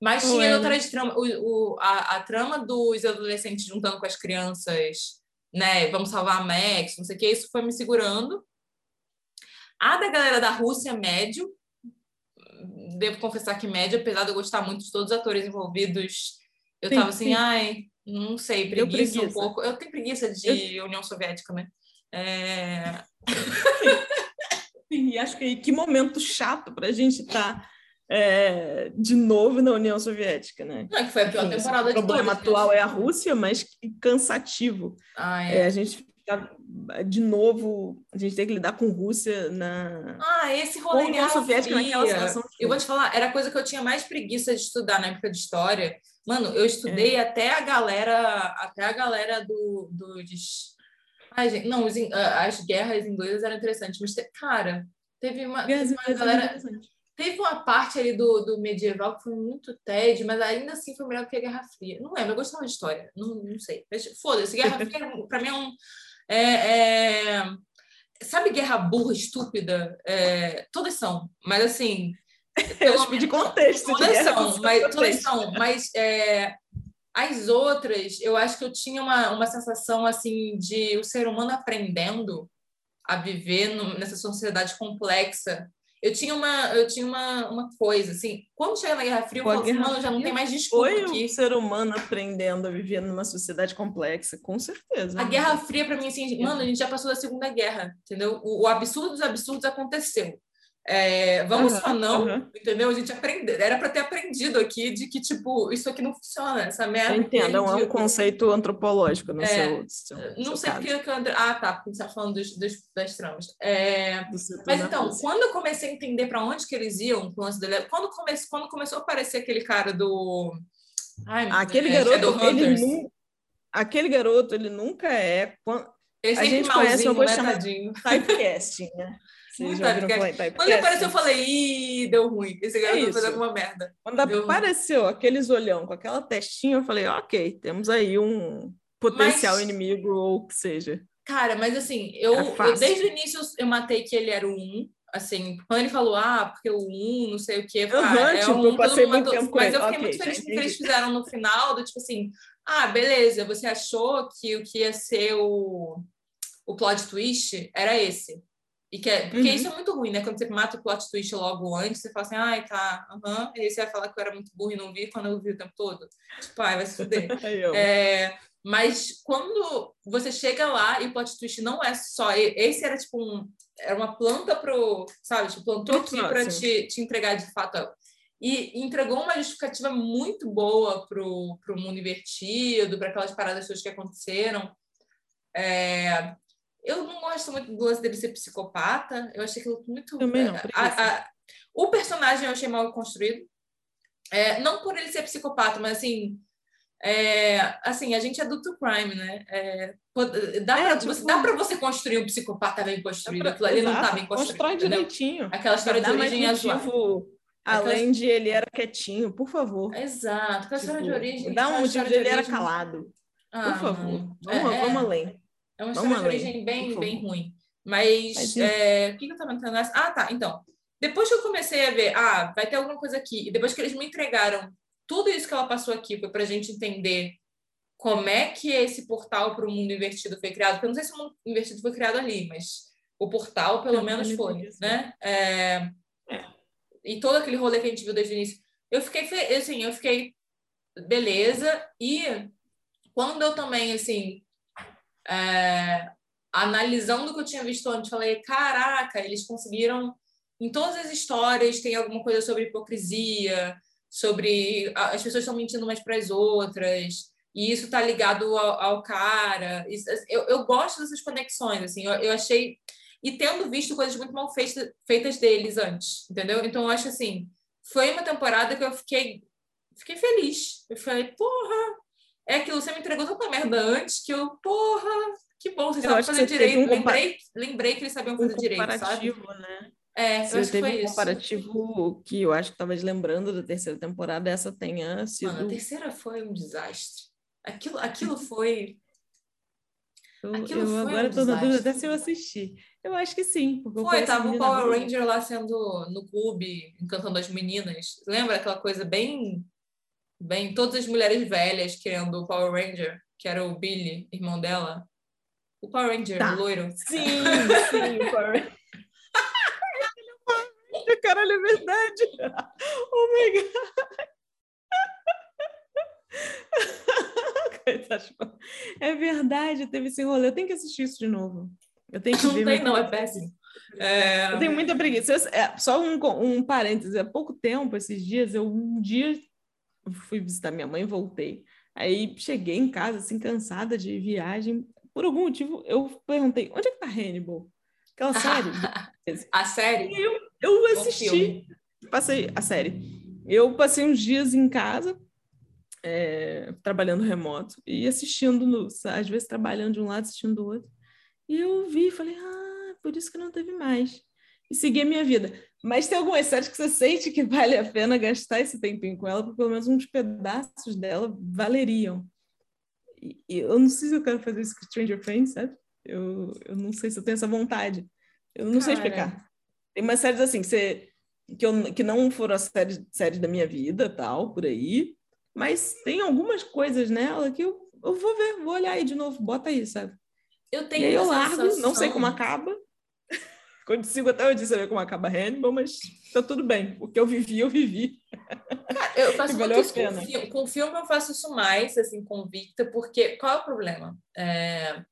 Mas tinha Ué. outra trama, o, o, a, a, trama dos adolescentes juntando com as crianças, né? Vamos salvar a Max, não sei o que, isso foi me segurando. A da galera da Rússia, médio. Devo confessar que médio, apesar de eu gostar muito de todos os atores envolvidos, eu sim, tava assim, sim. ai, não sei, preguiça, preguiça, um pouco. Eu tenho preguiça de eu... União Soviética, né? É... Sim, acho que que momento chato para a gente estar tá, é, de novo na União Soviética, né? Não, que foi a pior Enfim, temporada de O problema todos, atual né? é a Rússia, mas que cansativo. Ah, é. é. a gente de novo, a gente tem que lidar com Rússia na. Ah, esse rolê União Soviética naquela situação. Eu vou te falar, era a coisa que eu tinha mais preguiça de estudar na época de história. Mano, eu estudei é. até a galera, até a galera do, dos. Ai, gente, não, os, as guerras inglesas eram interessantes, mas, cara, teve uma, teve uma galera. Teve uma parte ali do, do medieval que foi muito TED, mas ainda assim foi melhor que a Guerra Fria. Não lembro, eu gostava de história, não, não sei. Foda-se, Guerra Fria, pra mim, é um é, é... Sabe guerra burra, estúpida? É... Todas são, mas assim. Eu de contexto. Todas de são, mas, todas são, mas é... as outras, eu acho que eu tinha uma, uma sensação assim de o ser humano aprendendo a viver no, nessa sociedade complexa eu tinha uma, eu tinha uma, uma coisa, assim, quando chega na Guerra Fria, eu falo assim, mano, já não tem mais desculpa Foi aqui. o ser humano aprendendo a viver numa sociedade complexa, com certeza. A Guerra Fria, para mim, assim, mano, a gente já passou da Segunda Guerra, entendeu? O, o absurdo dos absurdos aconteceu. É, vamos uhum, ou não, uhum. entendeu? A gente aprendeu, era para ter aprendido aqui de que, tipo, isso aqui não funciona, essa merda. Entendo, não é um conceito antropológico no é, seu, seu, Não seu sei porque que André... Ah, tá, porque você está falando dos, dos, das tramas. É... Mas então, quando eu comecei a entender para onde que eles iam com o dele, quando, come... quando começou a aparecer aquele cara do. Ai, aquele é, garoto, ele nu... aquele garoto, ele nunca é. Ele a gente conhece uma coisa chamada typecasting, né? Vocês já Quando ele apareceu, eu falei, ih, deu ruim. Esse garoto é vai fazer alguma merda. Quando deu apareceu ruim. aqueles olhão com aquela testinha, eu falei, ok, temos aí um potencial mas... inimigo ou o que seja. Cara, mas assim, eu, eu, desde o início eu matei que ele era o um. Assim, quando ele falou, ah, porque o um, não sei o quê, cara, uhum, é tipo, um, eu passei muito tempo com Mas eu fiquei okay, muito feliz com o que eles fizeram no final, do tipo assim, ah, beleza, você achou que o que ia ser o, o plot twist era esse. E que é, porque uhum. isso é muito ruim, né? Quando você mata o plot twist logo antes, você fala assim, ai, tá, aham. Uhum. E aí você vai falar que eu era muito burro e não vi quando eu vi o tempo todo. Tipo, ai, vai se fuder. é, mas quando você chega lá e o plot twist não é só. Esse era tipo um. Era uma planta pro. Sabe? Tipo, plantou aqui para te, te entregar de fato. E entregou uma justificativa muito boa pro, pro mundo invertido, para aquelas paradas todas que aconteceram. É, eu não gosto muito do lance dele ser psicopata. Eu achei aquilo muito. Também não. A, a, o personagem eu achei mal construído. É, não por ele ser psicopata, mas assim. É, assim, a gente é do true crime, né? É, dá, é, para tipo, você, dá pra você construir um psicopata bem construído. Pra, Aquilo ali exato, não tá bem construído. Constrói direitinho. Aquela história de origem azul. Além de ele era quietinho, por favor. Exato. Aquela tipo, história de origem. Dá um motivo de ele era calado. Ah, por favor. Vamos, é, vamos além. É uma história de origem bem, bem ruim. Mas, Mas é, o que, que eu estava entrando nessa? Ah, tá. Então, depois que eu comecei a ver, ah, vai ter alguma coisa aqui, e depois que eles me entregaram tudo isso que ela passou aqui, foi para a gente entender como é que esse portal para o mundo invertido foi criado. Porque eu não sei se o mundo invertido foi criado ali, mas o portal, pelo menos, foi, né? É... É. E todo aquele rolê que a gente viu desde o início. Eu fiquei, assim, eu fiquei, beleza. E quando eu também, assim, é, analisando o que eu tinha visto antes, falei: caraca, eles conseguiram. Em todas as histórias tem alguma coisa sobre hipocrisia, sobre as pessoas estão mentindo umas para as outras, e isso está ligado ao, ao cara. Isso, eu, eu gosto dessas conexões, assim, eu, eu achei. E tendo visto coisas muito mal feitas, feitas deles antes, entendeu? Então eu acho assim, foi uma temporada que eu fiquei, fiquei feliz. Eu falei, porra, é aquilo, você me entregou tanta merda antes que eu, porra, que bom, vocês sabem fazer direito. Um lembrei, lembrei que eles sabiam fazer um direito, sabe? Né? É, você teve um comparativo que eu acho que talvez lembrando da terceira temporada, essa tenha sido. Mano, a terceira foi um desastre. Aquilo, aquilo foi. Eu, aquilo eu foi agora um na dúvida até se eu assisti. Eu acho que sim. Foi, tava o Power Ranger lá sendo no clube, encantando as meninas. Lembra aquela coisa bem bem todas as mulheres velhas querendo o Power Ranger, que era o Billy, irmão dela. O Power Ranger, tá. loiro. Sim, sim, o Power Ranger. Caralho, é verdade. Oh my God. É verdade, teve esse rolê. Eu tenho que assistir isso de novo. Eu tenho que não ver. Não tem, não, é péssimo. É... Eu tenho muita preguiça. É, só um, um parêntese. Há pouco tempo, esses dias, eu um dia fui visitar minha mãe, voltei. Aí cheguei em casa, assim, cansada de viagem. Por algum motivo, eu perguntei, onde é que tá Hannibal? Aquela série. a série? E eu, eu assisti. Passei a série. Eu passei uns dias em casa, é, trabalhando remoto, e assistindo, no, às vezes trabalhando de um lado, assistindo do outro. E eu vi, falei, ah, por isso que não teve mais. E segui a minha vida. Mas tem algumas séries que você sente que vale a pena gastar esse tempinho com ela, porque pelo menos uns pedaços dela valeriam. E, e eu não sei se eu quero fazer isso com Stranger Things, sabe? Eu, eu não sei se eu tenho essa vontade. Eu não Cara. sei explicar. Tem umas séries assim que, você, que, eu, que não foram as séries, séries da minha vida, tal, por aí. Mas tem algumas coisas nela que eu, eu vou ver, vou olhar aí de novo, bota aí, sabe? Eu tenho e aí eu largo, sensação... não sei como acaba. Consigo até hoje saber como acaba Hannibal, mas tá tudo bem. O que eu vivi, eu vivi. Cara, eu faço muito isso com filme. Com filme eu faço isso mais, assim, convicta, porque qual é o problema? É...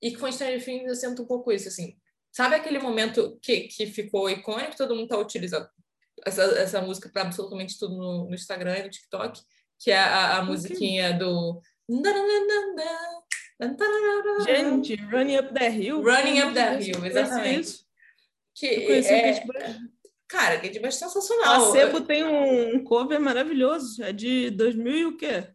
E com Stranger Things eu sinto um pouco isso, assim. Sabe aquele momento que, que ficou icônico, todo mundo tá utilizando essa, essa música para absolutamente tudo no, no, Instagram e no TikTok, que é a, a musiquinha do... Gente, Running Up the Hill. Running Up the Hill, exatamente. Que é... Cara, Kate Bush é sensacional. A Sebo tem um cover maravilhoso, é de 2000 e o quê?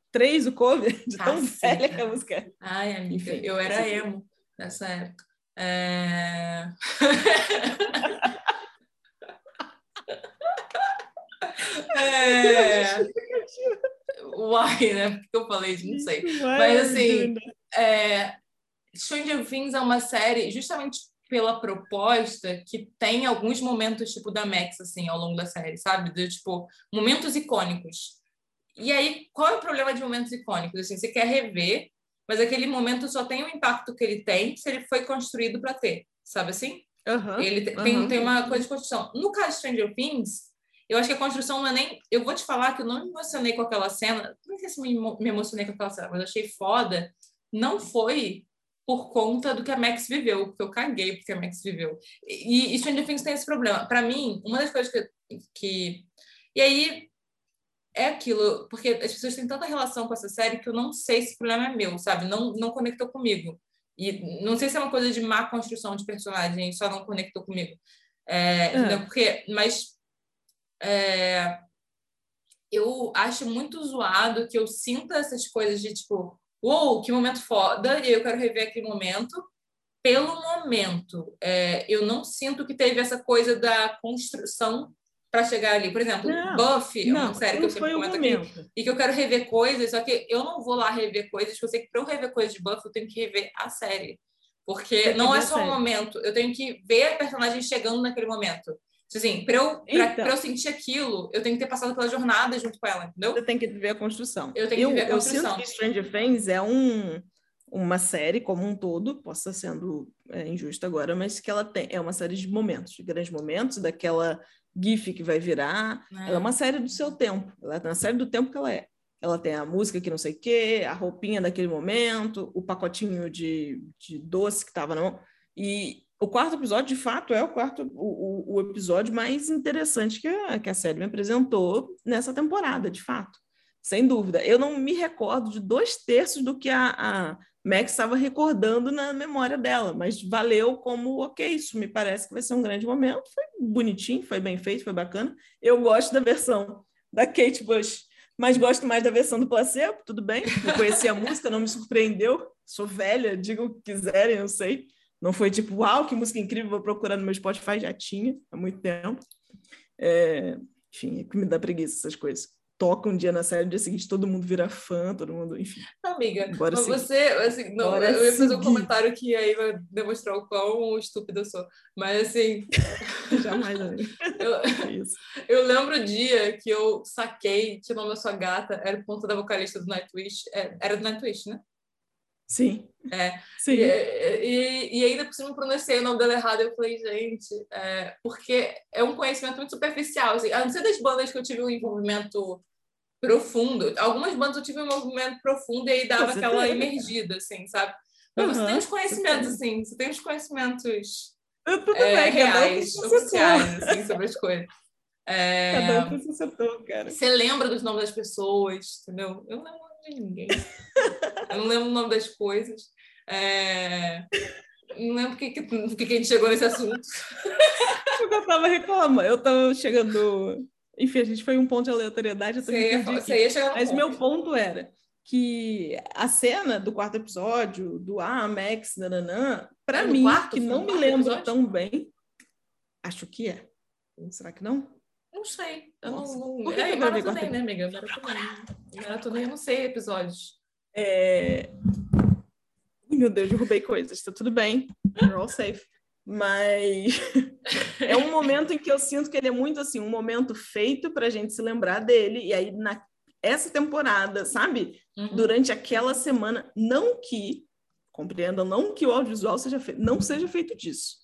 O cover, de tão velha que a música é. Ai, amiga, Enfim, eu era emo nessa época. É... é... Uai, né? Porque eu falei, não sei. Mas assim, é, Stranger Things é uma série justamente pela proposta que tem alguns momentos tipo da Max assim ao longo da série, sabe? De tipo momentos icônicos. E aí, qual é o problema de momentos icônicos? Assim, você quer rever, mas aquele momento só tem o impacto que ele tem se ele foi construído para ter, sabe assim? Uhum, ele uhum. tem, tem uma coisa de construção. No caso de Stranger Things, eu acho que a construção não é nem. Eu vou te falar que eu não me emocionei com aquela cena. Não sei se me, me emocionei com aquela cena, mas achei foda não foi por conta do que a Max viveu, porque eu caguei porque a Max viveu. E, e Stranger Things tem esse problema. Para mim, uma das coisas que, que. E aí, é aquilo, porque as pessoas têm tanta relação com essa série que eu não sei se o problema é meu, sabe? Não, não conectou comigo. E não sei se é uma coisa de má construção de personagem, só não conectou comigo. É, é. Porque, mas é, eu acho muito zoado que eu sinta essas coisas de tipo, uou, wow, que momento foda, e eu quero rever aquele momento. Pelo momento, é, eu não sinto que teve essa coisa da construção para chegar ali. Por exemplo, não, Buffy não, é uma série que eu sempre comento aqui e que eu quero rever coisas, só que eu não vou lá rever coisas, porque eu sei que para eu rever coisas de Buffy eu tenho que rever a série. Porque não é só um momento, eu tenho que ver a personagem chegando naquele momento. Assim, para eu, então, eu sentir aquilo, eu tenho que ter passado pela jornada junto com ela, entendeu? Você tem que ver a construção. Eu tenho que ver a construção. Eu sinto que Stranger Things é um, uma série como um todo, posso estar sendo é, injusto agora, mas que ela tem, é uma série de momentos, de grandes momentos, daquela GIF que vai virar. É. Ela é uma série do seu tempo. Ela é uma série do tempo que ela é. Ela tem a música que não sei o quê, a roupinha daquele momento, o pacotinho de, de doce que estava na mão. E o quarto episódio, de fato, é o quarto o, o, episódio mais interessante que a, que a série me apresentou nessa temporada, de fato. Sem dúvida. Eu não me recordo de dois terços do que a, a Max estava recordando na memória dela, mas valeu como, ok, isso me parece que vai ser um grande momento. Foi bonitinho, foi bem feito, foi bacana. Eu gosto da versão da Kate Bush, mas gosto mais da versão do placebo, tudo bem. Não conhecia a música, não me surpreendeu. Sou velha, digam o que quiserem, eu sei. Não foi tipo, uau, que música incrível, vou procurar no meu Spotify, já tinha há muito tempo. É, enfim, é que me dá preguiça essas coisas toca um dia na série, no dia seguinte todo mundo vira fã, todo mundo, enfim. Amiga, Bora mas você, assim, não, Bora eu ia fazer seguir. um comentário que aí vai demonstrar o quão estúpida eu sou, mas assim... Jamais, amiga. eu, é eu lembro o dia que eu saquei que o nome da sua gata era o ponto da vocalista do Nightwish, é, era do Nightwish, né? Sim. É. Sim. E, e, e, ainda por cima pronunciei o nome dela errado. Eu falei, gente, é, porque é um conhecimento muito superficial. Assim, a não ser das bandas que eu tive um envolvimento profundo. Algumas bandas eu tive um envolvimento profundo e aí dava você aquela tem. emergida, assim, sabe? Mas uhum, você tem os conhecimentos, você assim, você tem os conhecimentos é, reais, oficiais, assim, sobre as coisas. É, Cada um tem seu setor, cara. Você lembra dos nomes das pessoas, entendeu? Eu não de ninguém. Eu não lembro o nome das coisas. É... Não lembro porque que, que, que a gente chegou nesse assunto. Porque eu estava reclamando, eu estava chegando. Enfim, a gente foi um ponto de aleatoriedade. Você ia, ia Mas ponto. meu ponto era que a cena do quarto episódio, do Ah, Max, nananã, para é mim, quarto, que não me lembro episódio? tão bem, acho que é. Será que não? Não sei. Eu Nossa. não. não... Que é, maratonei, né, amiga? Maratonei. Maratonei, eu não sei episódios. É... Meu Deus, derrubei coisas. Tá tudo bem. We're all safe. Mas é um momento em que eu sinto que ele é muito assim, um momento feito para a gente se lembrar dele. E aí, na essa temporada, sabe? Uhum. Durante aquela semana, não que, compreendam, não que o audiovisual seja feito, não seja feito disso,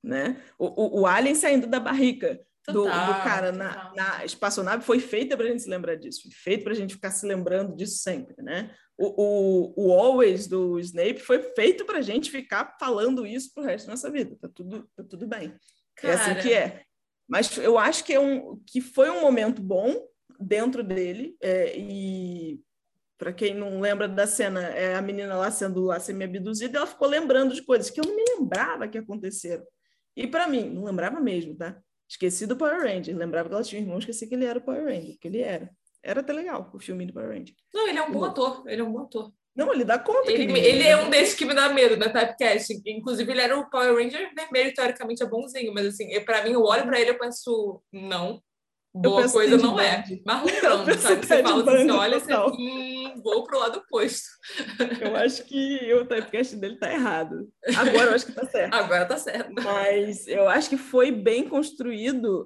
né? O, o, o Alien saindo da barrica do, do, cara na, na, espaçonave foi feita para a gente se lembrar disso, foi feito para a gente ficar se lembrando disso sempre, né? O, o, o Always do Snape foi feito para a gente ficar falando isso pro resto da nossa vida. Tá tudo, tá tudo bem. Cara. É assim que é. Mas eu acho que, é um, que foi um momento bom dentro dele é, e para quem não lembra da cena, é a menina lá sendo lá semi-abduzida, ela ficou lembrando de coisas que eu não me lembrava que aconteceram. E para mim, não lembrava mesmo, tá? Esqueci do Power Ranger. Lembrava que ela tinha um irmão, esqueci que ele era o Power Ranger, que ele era. Era até legal o filme do Power Ranger. Não, ele é um bom ator. Ele é um bom ator. Não, ele dá conta. Ele, ele, ele é um desses que me dá medo na Typecast. Inclusive, ele era o Power Ranger vermelho, teoricamente é bonzinho, mas assim, para mim, eu olho para ele e penso, não, boa coisa não é. Marrom sabe? Você fala assim, olha, você, hum, vou pro lado oposto. Eu acho que o typecast dele tá errado. Agora eu acho que tá certo. Agora tá certo. Mas eu acho que foi bem construído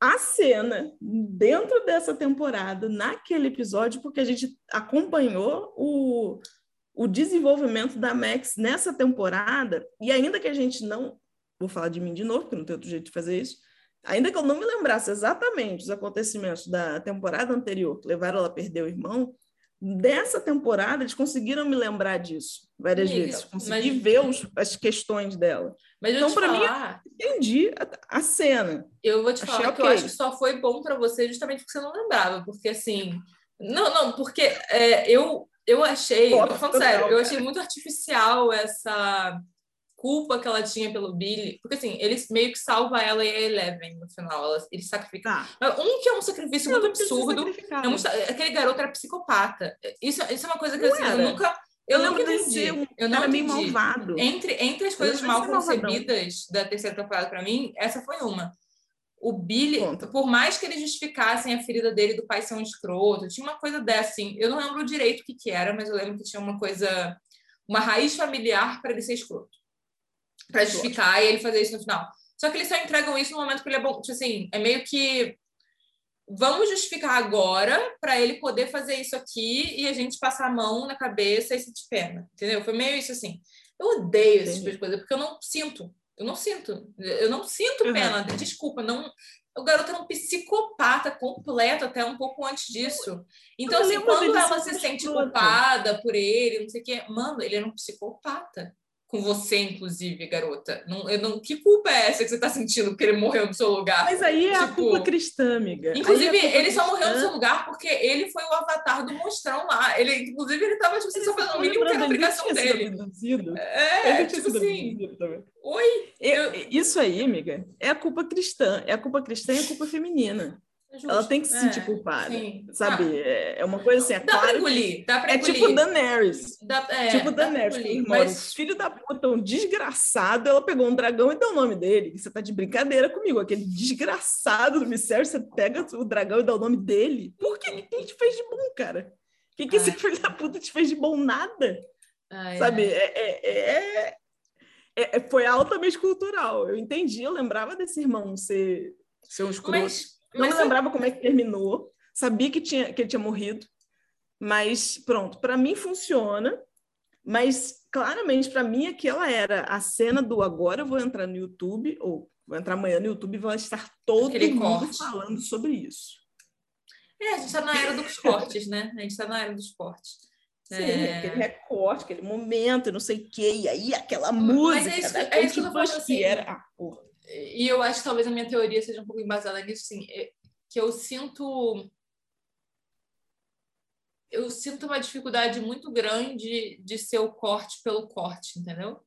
a cena dentro dessa temporada, naquele episódio, porque a gente acompanhou o, o desenvolvimento da Max nessa temporada, e ainda que a gente não. Vou falar de mim de novo, porque não tem outro jeito de fazer isso ainda que eu não me lembrasse exatamente os acontecimentos da temporada anterior que levaram ela a perder o irmão, dessa temporada eles conseguiram me lembrar disso várias Amiga, vezes, consegui mas... ver os, as questões dela. Mas então, para mim, entendi a, a, cena. Eu vou te Achei falar okay. que eu acho que só foi bom para você justamente porque você não lembrava, porque assim, não, não, porque é, eu Eu achei, Pô, falando sério, eu achei muito artificial essa culpa que ela tinha pelo Billy, porque assim, eles meio que salva ela e a Eleven no final, ela, eles sacrificam. Tá. Um que é um sacrifício muito absurdo, é muito, aquele garoto era psicopata. Isso, isso é uma coisa que assim, eu nunca eu, eu entendi. Um eu não era meio malvado. Entre, entre as coisas mal concebidas da terceira temporada para mim, essa foi uma. O Billy, Conta. por mais que eles justificassem a ferida dele do pai ser um escroto, tinha uma coisa dessa, assim. Eu não lembro direito o que, que era, mas eu lembro que tinha uma coisa, uma raiz familiar para ele ser escroto para justificar e ele fazer isso no final. Só que eles só entregam isso no momento que ele é bom. Tipo assim, é meio que. Vamos justificar agora para ele poder fazer isso aqui e a gente passar a mão na cabeça e se de pena. Entendeu? Foi meio isso assim. Eu odeio esse tipo de coisa, porque eu não sinto. Eu não sinto. Eu não sinto uhum. pena. Desculpa, não. O garoto era um psicopata completo até um pouco antes disso. Então, assim, quando ela se sente culpada por ele, não sei o quê, mano, ele era um psicopata com você, inclusive, garota. Não, eu não, que culpa é essa que você está sentindo porque ele morreu no seu lugar? Mas aí é tipo, a culpa cristã, amiga. Inclusive, é ele cristã. só morreu no seu lugar porque ele foi o avatar do monstrão lá. Ele, inclusive, ele estava tipo, só fazendo o mínimo que era obrigação dele. É, tipo assim. Oi? Eu... Isso aí, amiga, é a culpa cristã. É a culpa cristã e a culpa feminina. Justo. Ela tem que se sentir é, culpada, sim. sabe? Ah, é uma coisa assim, é dá claro pra engolir, dá pra É tipo Daenerys. Dá, é, tipo Daenerys. Mas... Filho da puta, um desgraçado, ela pegou um dragão e deu o nome dele. Você tá de brincadeira comigo. Aquele desgraçado do mistério, você pega o dragão e dá o nome dele. Por que? Que te fez de bom, cara? O que, que esse filho da puta te fez de bom? Nada. Ai, sabe? É, é, é, foi altamente cultural. Eu entendi, eu lembrava desse irmão ser, ser um escroto. Mas não me lembrava como é que terminou. Sabia que, tinha, que ele tinha morrido. Mas pronto, para mim funciona. Mas claramente para mim aquela era a cena do agora eu vou entrar no YouTube ou vou entrar amanhã no YouTube e vai estar todo Aquele mundo corte. falando sobre isso. É, a gente está na era dos cortes, né? A gente está na era dos cortes. Sim, é... aquele recorte, aquele momento, não sei o quê, e aí aquela música. Mas é isso, é isso que eu assim. que era. Ah, porra e eu acho que talvez a minha teoria seja um pouco embasada nisso, sim, é que eu sinto eu sinto uma dificuldade muito grande de ser o corte pelo corte, entendeu?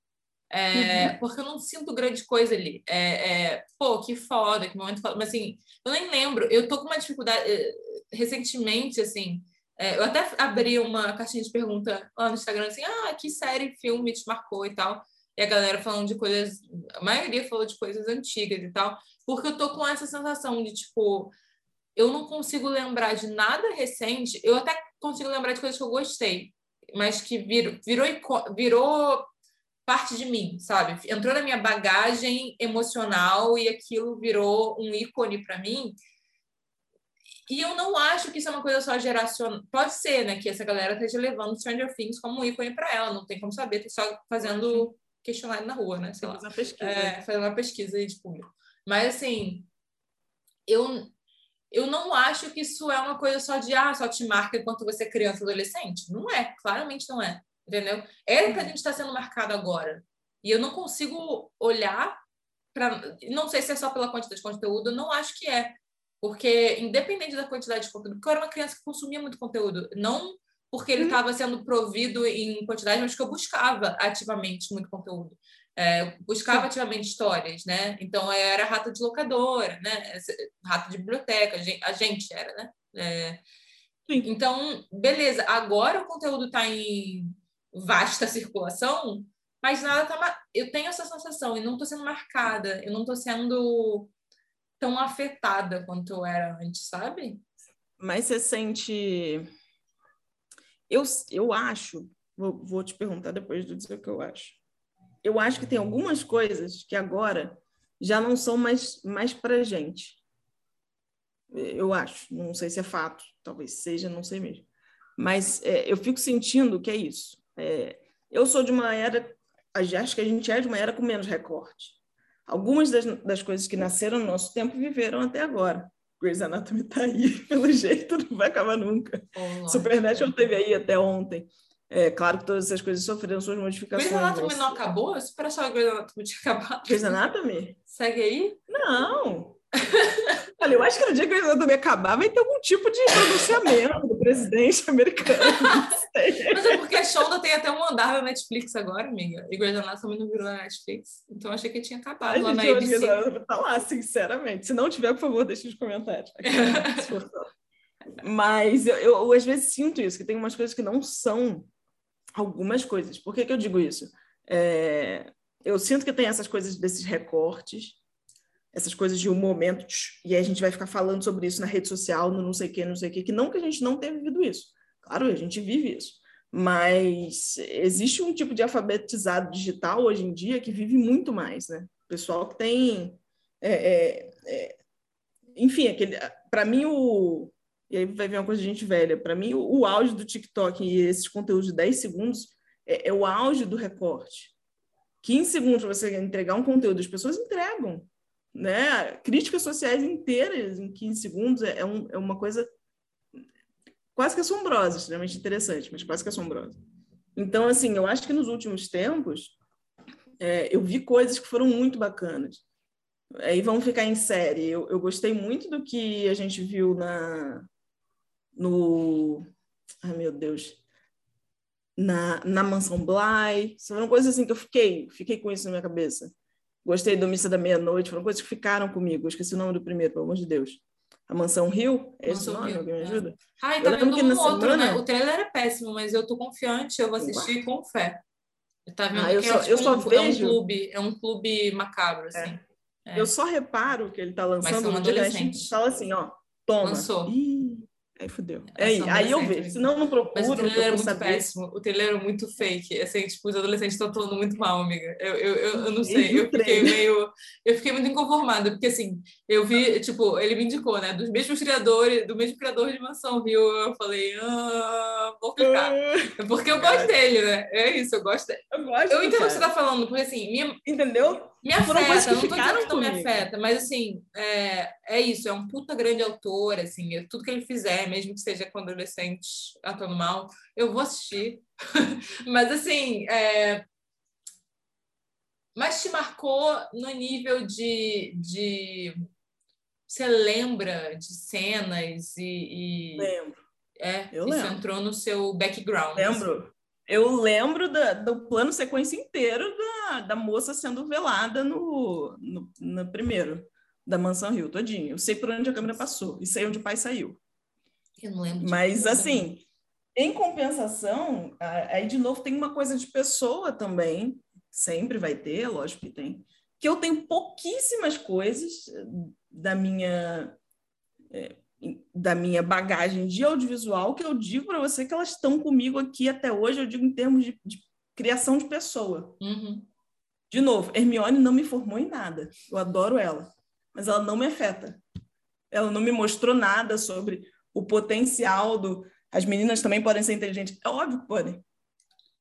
É, uhum. Porque eu não sinto grande coisa ali. É, é, pô, que foda, que momento foda. Mas assim, eu nem lembro. Eu tô com uma dificuldade. Eh, recentemente, assim, é, eu até abri uma caixinha de pergunta lá no Instagram, assim, ah, que série, filme te marcou e tal e a galera falando de coisas, a maioria falou de coisas antigas e tal, porque eu tô com essa sensação de tipo, eu não consigo lembrar de nada recente, eu até consigo lembrar de coisas que eu gostei, mas que virou, virou, virou parte de mim, sabe? Entrou na minha bagagem emocional e aquilo virou um ícone para mim. E eu não acho que isso é uma coisa só geracional. Pode ser, né, que essa galera esteja levando Stranger Things como um ícone para ela, não tem como saber, tô só fazendo questionário na rua, né? Sei lá. Uma pesquisa. É, fazer uma pesquisa aí de público. Mas, assim, eu, eu não acho que isso é uma coisa só de, ah, só te marca enquanto você é criança adolescente. Não é, claramente não é. Entendeu? É pra uhum. gente estar tá sendo marcado agora. E eu não consigo olhar para. Não sei se é só pela quantidade de conteúdo, eu não acho que é. Porque, independente da quantidade de conteúdo, porque eu era uma criança que consumia muito conteúdo, não porque ele estava uhum. sendo provido em quantidade, mas que eu buscava ativamente muito conteúdo. É, buscava ativamente histórias, né? Então eu era rata de locadora, né? Rata de biblioteca, a gente era, né? É, então, beleza, agora o conteúdo está em vasta circulação, mas nada tá. Eu tenho essa sensação e não estou sendo marcada, eu não estou sendo tão afetada quanto eu era antes, sabe? Mas você sente eu, eu acho, vou, vou te perguntar depois de dizer o que eu acho. Eu acho que tem algumas coisas que agora já não são mais, mais para gente. Eu acho, não sei se é fato, talvez seja, não sei mesmo. Mas é, eu fico sentindo que é isso. É, eu sou de uma era, acho que a gente é de uma era com menos recorte. Algumas das, das coisas que nasceram no nosso tempo viveram até agora. Grey's Anatomy tá aí, pelo jeito, não vai acabar nunca. Oh, Supernatural teve aí até ontem. É claro que todas essas coisas sofreram suas modificações. Grey's Anatomy não acabou? Eu super achava que Grey's Anatomy tinha acabado. Grey's Anatomy? Segue aí? Não. Olha, eu acho que no dia que o Anatomy acabar, vai ter algum tipo de pronunciamento presidente americano. Mas é porque a Shonda tem até um andar na Netflix agora, amiga. E Grey's Anatomy não virou na Netflix. Então achei que tinha acabado lá na ABC. Tá lá, sinceramente. Se não tiver, por favor, deixe nos comentários. Mas eu, eu, eu, às vezes sinto isso, que tem umas coisas que não são algumas coisas. Por que, que eu digo isso? É, eu sinto que tem essas coisas desses recortes, essas coisas de um momento, e aí a gente vai ficar falando sobre isso na rede social, no não sei o que, não sei o que, que não que a gente não tenha vivido isso. Claro, a gente vive isso. Mas existe um tipo de alfabetizado digital hoje em dia que vive muito mais, né? O pessoal que tem. É, é, é, enfim, aquele. Para mim, o. E aí vai ver uma coisa de gente velha. Para mim, o, o auge do TikTok e esses conteúdos de 10 segundos é, é o auge do recorte. 15 segundos você entregar um conteúdo, as pessoas entregam né? Críticas sociais inteiras em 15 segundos é, é, um, é uma coisa quase que assombrosa, extremamente interessante, mas quase que assombrosa. Então, assim, eu acho que nos últimos tempos é, eu vi coisas que foram muito bacanas. Aí vão ficar em série. Eu, eu gostei muito do que a gente viu na no ai meu Deus na, na mansão Bly. Foram coisas assim que eu fiquei fiquei com isso na minha cabeça. Gostei do Missa da Meia-Noite, foram coisas que ficaram comigo. Eu esqueci o nome do primeiro, pelo amor de Deus. A Mansão Rio? É esse nome? Rio. Alguém me é. ajuda? Ai, tá vendo um outro, semana... né? O trailer é péssimo, mas eu tô confiante, eu vou assistir Uau. com fé. Tá vendo ah, eu só, é, eu só um, vejo... é um clube, é um clube macabro, assim. É. É. Eu só reparo que ele tá lançando a gente fala assim, ó, toma. Lançou. Ih, Aí fudeu. É aí, aí eu vejo. Senão não procuro. Mas o trailer era muito saber. péssimo. O trailer era muito fake. Assim, tipo, os adolescentes estão falando muito mal, amiga. Eu, eu, eu, eu não sei. Eu fiquei meio. Eu fiquei muito inconformada, porque assim, eu vi, tipo, ele me indicou, né? Dos mesmos criadores, do mesmo criador de Mansão Rio. Eu falei, ah, vou. Ah, porque eu gosto dele, né? É isso, eu gosto dele. Eu gosto. Eu entendo o que você tá falando, porque assim, minha. Entendeu? Me afeta, coisas que não tô dizendo que não me afeta, mas assim, é, é isso, é um puta grande autor, assim, é tudo que ele fizer, mesmo que seja com adolescentes atuando mal, eu vou assistir. mas assim, é... mas te marcou no nível de, de... você lembra de cenas e, e... lembro. É, eu isso lembro. entrou no seu background. Lembro. Eu lembro da, do plano sequência inteiro da, da moça sendo velada no, no, no, primeiro, da Mansão Rio, todinho. Eu sei por onde a câmera passou e sei onde o pai saiu. Eu não lembro. Mas, assim, em compensação, aí de novo tem uma coisa de pessoa também, sempre vai ter, lógico que tem, que eu tenho pouquíssimas coisas da minha é, da minha bagagem de audiovisual que eu digo para você que elas estão comigo aqui até hoje, eu digo em termos de, de criação de pessoa. Uhum. De novo, Hermione não me formou em nada. Eu adoro ela, mas ela não me afeta. Ela não me mostrou nada sobre o potencial do. As meninas também podem ser inteligentes. É óbvio que podem.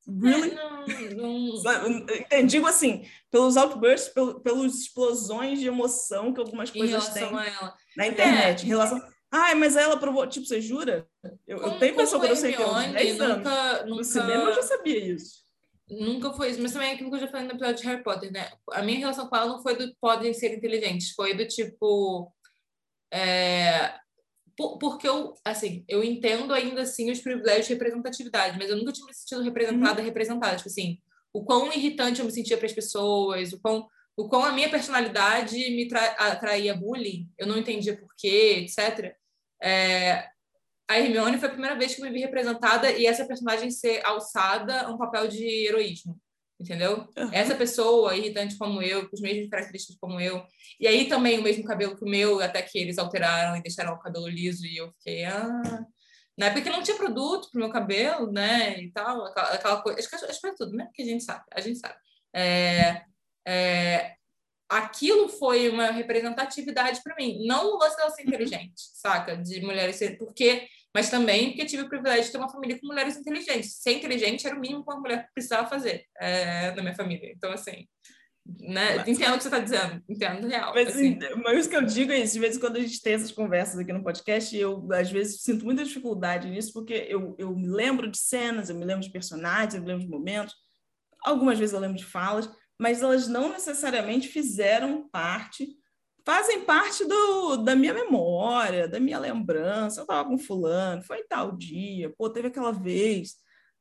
Really? É, não, não... Digo assim, pelos outbursts, pelo, pelas explosões de emoção que algumas coisas têm na internet. É. Em relação Ai, mas ela provou. Tipo, você jura? Eu, como, eu tenho pessoa que eu sei que eu 10 nunca. Nunca, no cinema eu já sabia isso. Nunca foi isso. Mas também é aquilo que eu já falei no episódio de Harry Potter, né? A minha relação com ela não foi do podem ser inteligentes. Foi do tipo. É, porque eu, assim, eu entendo ainda assim os privilégios de representatividade, mas eu nunca tinha me sentido representada, uhum. representada. Tipo assim, o quão irritante eu me sentia para as pessoas, o quão, o quão a minha personalidade me atraía bullying, eu não entendia porquê, etc. É, a Hermione foi a primeira vez que eu me vi representada e essa personagem ser alçada a um papel de heroísmo, entendeu? Uhum. Essa pessoa irritante como eu, com os mesmos características como eu, e aí também o mesmo cabelo que o meu, até que eles alteraram e deixaram o cabelo liso e eu fiquei, ah... Na época que não tinha produto pro meu cabelo, né, e tal, aquela, aquela coisa, acho que, acho que é tudo, né, que a gente sabe, a gente sabe. É, é, aquilo foi uma representatividade para mim. Não o lance dela ser inteligente, saca? De mulheres ser. Porque, mas também porque tive o privilégio de ter uma família com mulheres inteligentes. Ser inteligente era o mínimo que uma mulher precisava fazer é, na minha família. Então, assim. Né? Mas, entendo o que você está dizendo, entendo real. Mas, assim. mas o que eu digo é isso, de vez em quando a gente tem essas conversas aqui no podcast, eu às vezes sinto muita dificuldade nisso, porque eu, eu me lembro de cenas, eu me lembro de personagens, eu me lembro de momentos, algumas vezes eu lembro de falas, mas elas não necessariamente fizeram parte, fazem parte do, da minha memória, da minha lembrança. Eu estava com fulano, foi tal dia, pô, teve aquela vez.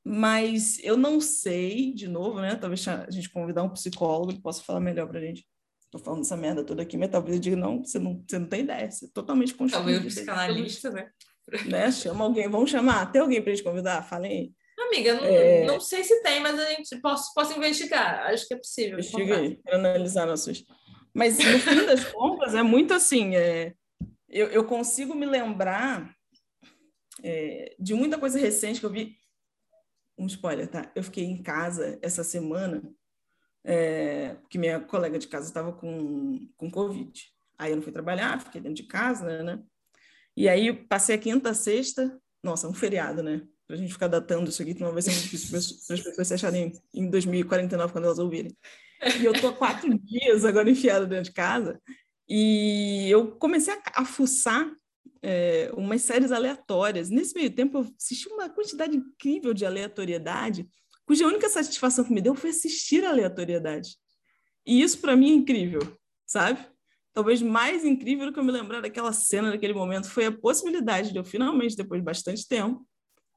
Mas eu não sei, de novo, né? Talvez a gente convidar um psicólogo que possa falar melhor para a gente. Estou falando essa merda toda aqui, mas talvez eu diga, não, você não, você não tem ideia, você é totalmente construído. Talvez um psicanalista, né? né? Chama alguém, vamos chamar. Tem alguém para a gente convidar? Falem Amiga, não, é... não sei se tem, mas a gente posso, posso investigar. Acho que é possível. Investiga aí, para analisar nossos. Mas no fim das contas, é muito assim. É... Eu, eu consigo me lembrar é, de muita coisa recente que eu vi. Um spoiler, tá? Eu fiquei em casa essa semana, é, porque minha colega de casa estava com, com Covid. Aí eu não fui trabalhar, fiquei dentro de casa, né? E aí passei a quinta, sexta, nossa, um feriado, né? Pra gente ficar datando isso aqui, não vai ser muito difícil para as pessoas se acharem em 2049 quando elas ouvirem. E eu tô quatro dias agora enfiada dentro de casa e eu comecei a, a fuçar é, umas séries aleatórias. Nesse meio tempo, eu assisti uma quantidade incrível de aleatoriedade, cuja única satisfação que me deu foi assistir a aleatoriedade. E isso, para mim, é incrível, sabe? Talvez mais incrível do que eu me lembrar daquela cena, daquele momento, foi a possibilidade de eu finalmente, depois de bastante tempo,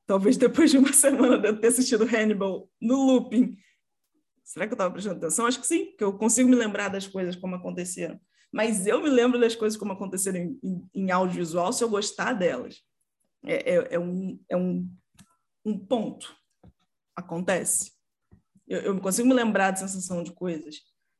talvez depois de uma semana de eu ter assistido Hannibal no looping, será que eu estava prestando atenção? Acho que sim, que eu consigo me lembrar das coisas como aconteceram mas eu me lembro das coisas como aconteceram em, em, em audiovisual se eu gostar delas. É, é, é, um, é um, um ponto. Acontece. Eu, eu consigo me lembrar da sensação de coisas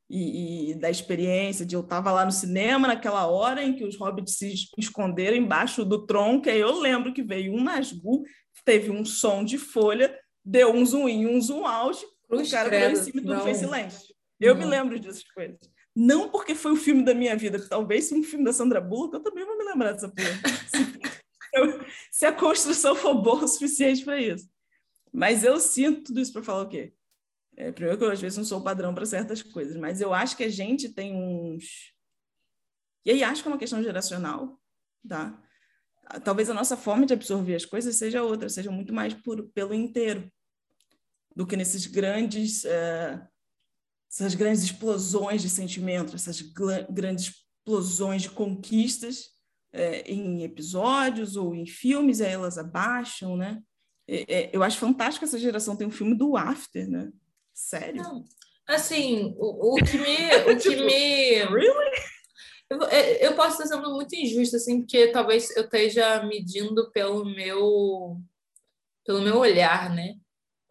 e, e da experiência de eu estava lá no cinema naquela hora em que os hobbits se esconderam embaixo do tronco, aí eu lembro que veio um Nazgûl, teve um som de folha, deu um zoom in, um zoom out, o cara foi em cima do fez silêncio. Eu não. me lembro dessas coisas. Não porque foi o filme da minha vida, talvez se um filme da Sandra Bullock, eu também vou me lembrar dessa porra. se a construção for boa o suficiente para isso. Mas eu sinto tudo isso para falar o quê? É, primeiro que eu às vezes não sou padrão para certas coisas, mas eu acho que a gente tem uns. E aí acho que é uma questão geracional, tá? Talvez a nossa forma de absorver as coisas seja outra, seja muito mais por, pelo inteiro, do que nesses grandes. Uh, essas grandes explosões de sentimento, essas grandes explosões de conquistas é, em episódios ou em filmes, aí elas abaixam, né? É, é, eu acho fantástico essa geração tem um filme do After, né? Sério? Não. Assim, o, o que me... O que tipo, me... Really? Eu, é, eu posso estar sendo muito injusta, assim, porque talvez eu esteja medindo pelo meu pelo meu olhar, né?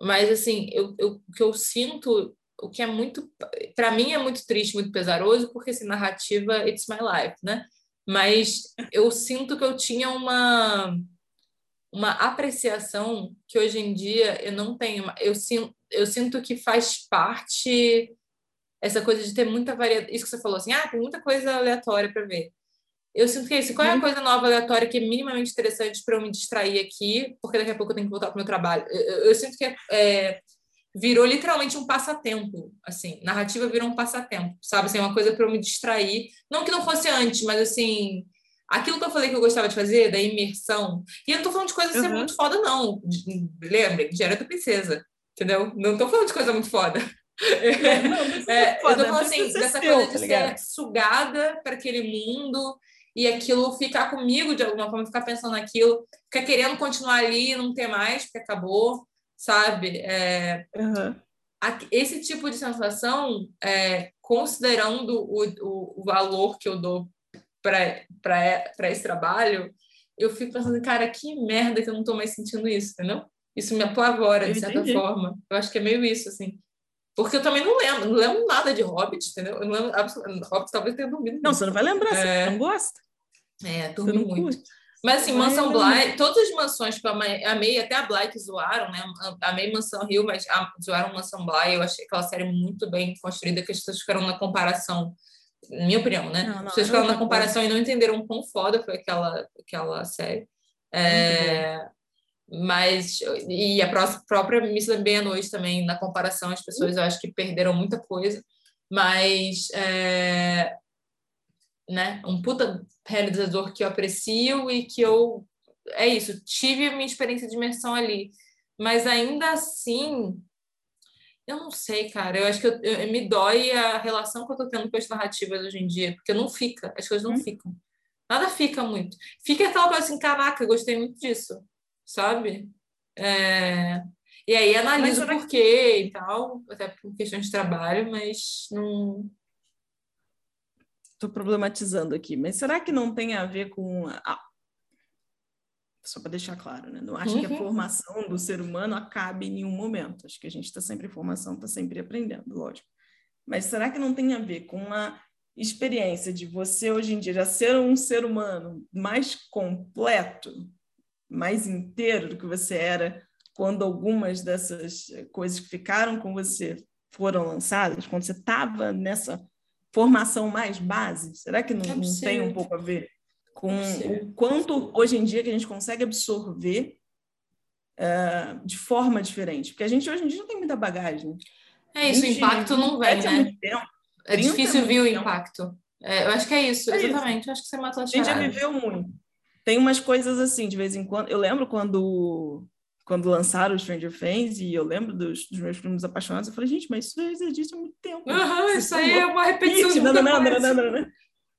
Mas, assim, eu, eu, o que eu sinto o que é muito, para mim é muito triste, muito pesaroso, porque assim, narrativa it's my life, né? Mas eu sinto que eu tinha uma uma apreciação que hoje em dia eu não tenho. Eu sinto, eu sinto que faz parte essa coisa de ter muita variedade. Isso que você falou assim, ah, tem muita coisa aleatória para ver. Eu sinto que é isso. Qual é a uhum. coisa nova aleatória que é minimamente interessante para eu me distrair aqui, porque daqui a pouco eu tenho que voltar para o meu trabalho? Eu, eu, eu sinto que é, é virou literalmente um passatempo, assim, narrativa virou um passatempo, sabe, assim, uma coisa para eu me distrair, não que não fosse antes, mas assim, aquilo que eu falei que eu gostava de fazer, da imersão, e eu não tô falando de coisa uhum. ser muito foda não, lembrem, Diário da Princesa, entendeu? Não tô falando de coisa muito foda. É, não, é, foda, eu tô falando assim, dessa coisa de tá ser sugada para aquele mundo e aquilo ficar comigo de alguma forma, ficar pensando naquilo, ficar querendo continuar ali e não ter mais, porque acabou sabe? É, uhum. esse tipo de sensação, é, considerando o, o, o, valor que eu dou para esse trabalho, eu fico pensando, cara, que merda que eu não estou mais sentindo isso, entendeu? Isso me apavora, de certa forma. Eu acho que é meio isso, assim. Porque eu também não lembro, não lembro nada de Hobbit, entendeu? Eu não lembro absolutamente. Hobbit talvez tenha dormido. Não, você não vai lembrar, é... você não gosta. É, dormi muito. Curte. Mas assim, Mansão Bly, todas as mansões que eu amei, até a Bly que zoaram, né? Amei Mansão Rio, mas zoaram Mansão Bly. Eu achei aquela série muito bem construída, que as pessoas ficaram na comparação, minha opinião, né? Não, não, pessoas ficaram na comparação e não entenderam quão foda foi aquela, aquela série. É, mas, e a própria Miss Bem à Noite também, na comparação, as pessoas eu acho que perderam muita coisa. Mas é, né? Um puta realizador que eu aprecio e que eu é isso, tive a minha experiência de imersão ali, mas ainda assim Eu não sei, cara. Eu acho que eu, eu, me dói a relação que eu tô tendo com as narrativas hoje em dia, porque não fica, as coisas não hum. ficam. Nada fica muito. Fica aquela coisa assim, caraca, gostei muito disso, sabe? É... E aí analiso por quê e tal, até por questões de trabalho, mas não. Estou problematizando aqui, mas será que não tem a ver com. A... Só para deixar claro, né? Não acho uhum. que a uhum. formação do ser humano acabe em nenhum momento. Acho que a gente está sempre em formação, está sempre aprendendo, lógico. Mas será que não tem a ver com a experiência de você hoje em dia já ser um ser humano mais completo, mais inteiro do que você era quando algumas dessas coisas que ficaram com você foram lançadas, quando você estava nessa formação mais base? Será que não, é não, tem um pouco a ver com o quanto hoje em dia que a gente consegue absorver uh, de forma diferente? Porque a gente hoje em dia não tem muita bagagem. É isso, o impacto não vem, né? Tempo, é difícil ver o impacto. É, eu acho que é isso, é exatamente. Isso. Eu acho que você matou a charada. A gente já viveu muito. Tem umas coisas assim, de vez em quando. Eu lembro quando quando lançaram o Stranger Things, e eu lembro dos, dos meus primos apaixonados, eu falei, gente, mas isso já existe há muito tempo. Uhum, isso aí é uma repetição de não, não, não, não, não, não,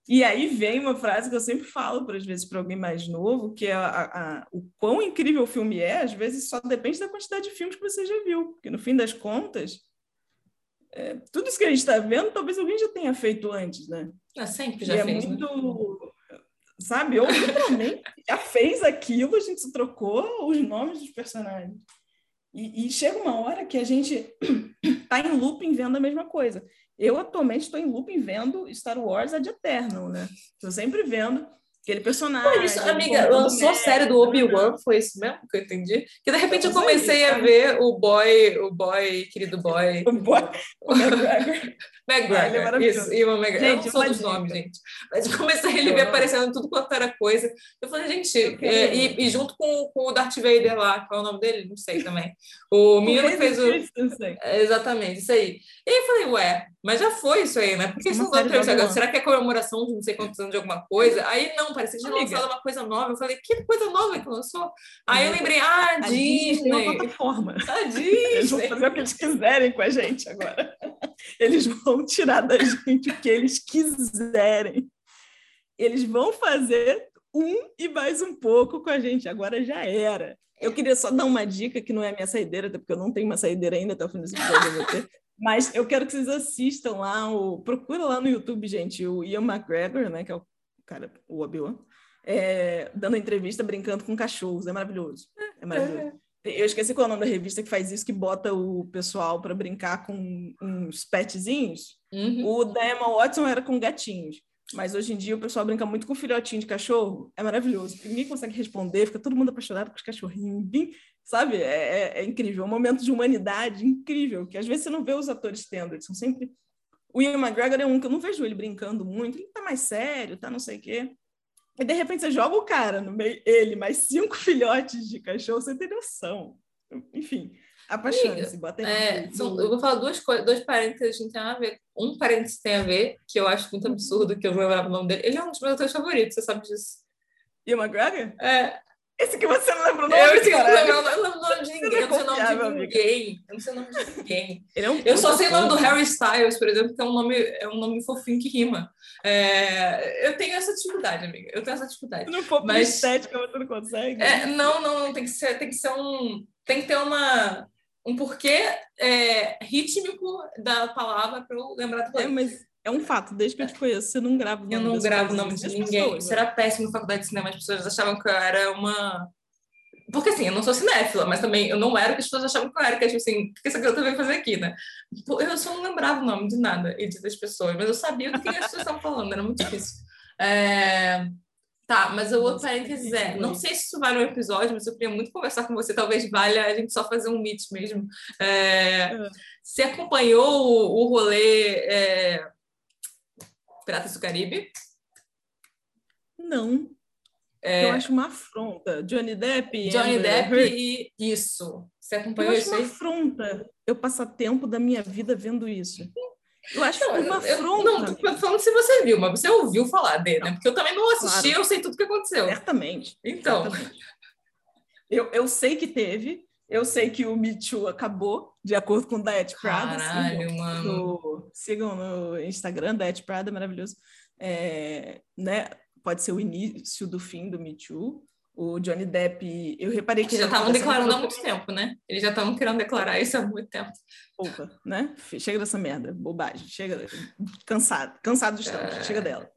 E aí vem uma frase que eu sempre falo, para às vezes, para alguém mais novo, que é a, a, o quão incrível o filme é, às vezes só depende da quantidade de filmes que você já viu. Porque, no fim das contas, é, tudo isso que a gente está vendo, talvez alguém já tenha feito antes, né? É, sempre já e fez. É muito... Né? sabe? Ou literalmente já fez aquilo, a gente se trocou os nomes dos personagens. E, e chega uma hora que a gente está em looping vendo a mesma coisa. Eu atualmente estou em looping vendo Star Wars Ad Eternal, né? Estou sempre vendo aquele personagem. Foi isso, amiga, lançou a série do Obi-Wan, foi isso mesmo que eu entendi? Que de repente eu comecei a ver o boy, o boy, querido boy. O boy, o McGregor. McGregor, é isso, Ivan McGregor. Gente, eu não sou dos nomes, gente. Mas comecei a ele ver aparecendo tudo quanto era coisa. Eu falei, gente, é, e, e, junto com, com, o Darth Vader lá, qual é o nome dele? Não sei também. O menino que fez o. É, exatamente, isso aí. E aí eu falei, ué, mas já foi isso aí, né? Por que isso não agora? Será que é comemoração de não sei quantos anos de alguma coisa? Aí não, parecia que tinha lançado uma coisa nova. Eu falei, que coisa nova que lançou? Aí eu lembrei, ah, a Disney. Disney é uma plataforma. A Disney. Eles vão fazer o que eles quiserem com a gente agora. Eles vão tirar da gente o que eles quiserem. Eles vão fazer um e mais um pouco com a gente. Agora já era. Eu queria só dar uma dica que não é a minha saideira, até porque eu não tenho uma saideira ainda até o fim desse episódio. Mas eu quero que vocês assistam lá, o... procura lá no YouTube, gente, o Ian McGregor, né, que é o cara, o Obi-Wan, é, dando entrevista brincando com cachorros. É maravilhoso. É maravilhoso. Eu esqueci qual é o nome da revista que faz isso, que bota o pessoal para brincar com uns petzinhos. Uhum. O da Emma Watson era com gatinhos. Mas hoje em dia o pessoal brinca muito com filhotinho de cachorro. É maravilhoso. Ninguém consegue responder, fica todo mundo apaixonado com os cachorrinhos. Sabe? É, é, é incrível. É um momento de humanidade incrível, que às vezes você não vê os atores tendo. Eles são sempre. O Ian McGregor é um que eu não vejo ele brincando muito. Ele tá mais sério, tá não sei o quê. E de repente você joga o cara no meio, ele, mais cinco filhotes de cachorro, você tem noção. Enfim, apaixone-se, bota é, são, Eu vou falar duas coisas, dois parênteses que tem a ver. Um parênteses tem a ver, que eu acho muito absurdo, que eu não lembrava o nome dele. Ele é um dos meus atores favoritos, você sabe disso. Ian McGregor? É, esse que você não lembra o nome? Eu, esse eu, não, eu não lembro o nome de ninguém, eu não sei o nome de ninguém. Eu não sei o nome de ninguém. É um eu só sei o nome do Harry Styles, por exemplo, que é um nome, é um nome fofinho que rima. É, eu tenho essa dificuldade, amiga. Eu tenho essa dificuldade. Não for mas estética, você não consegue. É, não, não, não. Tem que ser, tem que ser um. Tem que ter uma um porquê é, rítmico da palavra para eu lembrar do é, mas é um fato, desde que eu te conheço, você não grava o nome Eu não gravo o nome de ninguém. Pessoas, era péssimo na faculdade de cinema, as pessoas achavam que eu era uma. Porque assim, eu não sou cinéfila, mas também eu não era o que as pessoas achavam que eu era, que é tipo assim, o que essa garota veio fazer aqui, né? Eu só não lembrava o nome de nada e das pessoas, mas eu sabia do que as pessoas estavam falando, era muito difícil. É... Tá, mas o outro parênteses é, não sei se isso vale um episódio, mas eu queria muito conversar com você, talvez valha a gente só fazer um meet mesmo. É... É. Você acompanhou o, o rolê é, Piratas do Caribe? Não. É... Eu acho uma afronta. Johnny Depp. Johnny Amber Depp e isso. Você acompanhou eu acho isso? uma afronta. Eu passar tempo da minha vida vendo isso. Eu acho não, uma afronta. Eu, não, tô falando se você viu, mas você ouviu falar dele, né? Porque eu também não assisti, claro. eu sei tudo o que aconteceu. Certamente. Então. Certamente. Eu, eu sei que teve, Eu sei que o Me Too acabou, de acordo com o Diet Prada. Caralho, sigam mano. No, sigam no Instagram, Diet Prada, maravilhoso. É, né? Pode ser o início do fim do Me Too. O Johnny Depp, eu reparei que. que já estavam declarando há muito tempo, né? Eles já estavam querendo declarar isso há muito tempo. Opa, né? Chega dessa merda, bobagem. Chega, cansado, cansado de é... chega dela.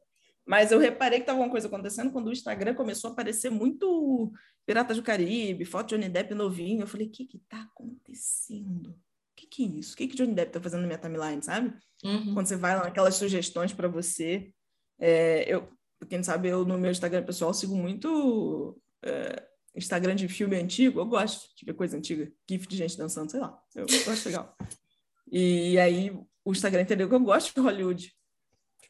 Mas eu reparei que estava uma coisa acontecendo quando o Instagram começou a aparecer muito Piratas do Caribe, foto de Johnny Depp novinho. Eu falei, o que que tá acontecendo? O que que é isso? O que que Johnny Depp tá fazendo na minha timeline, sabe? Uhum. Quando você vai lá naquelas sugestões para você. É, eu, quem sabe, eu no meu Instagram pessoal sigo muito é, Instagram de filme antigo. Eu gosto de ver coisa antiga. GIF de gente dançando, sei lá. Eu, eu acho legal. E aí o Instagram entendeu que eu gosto de Hollywood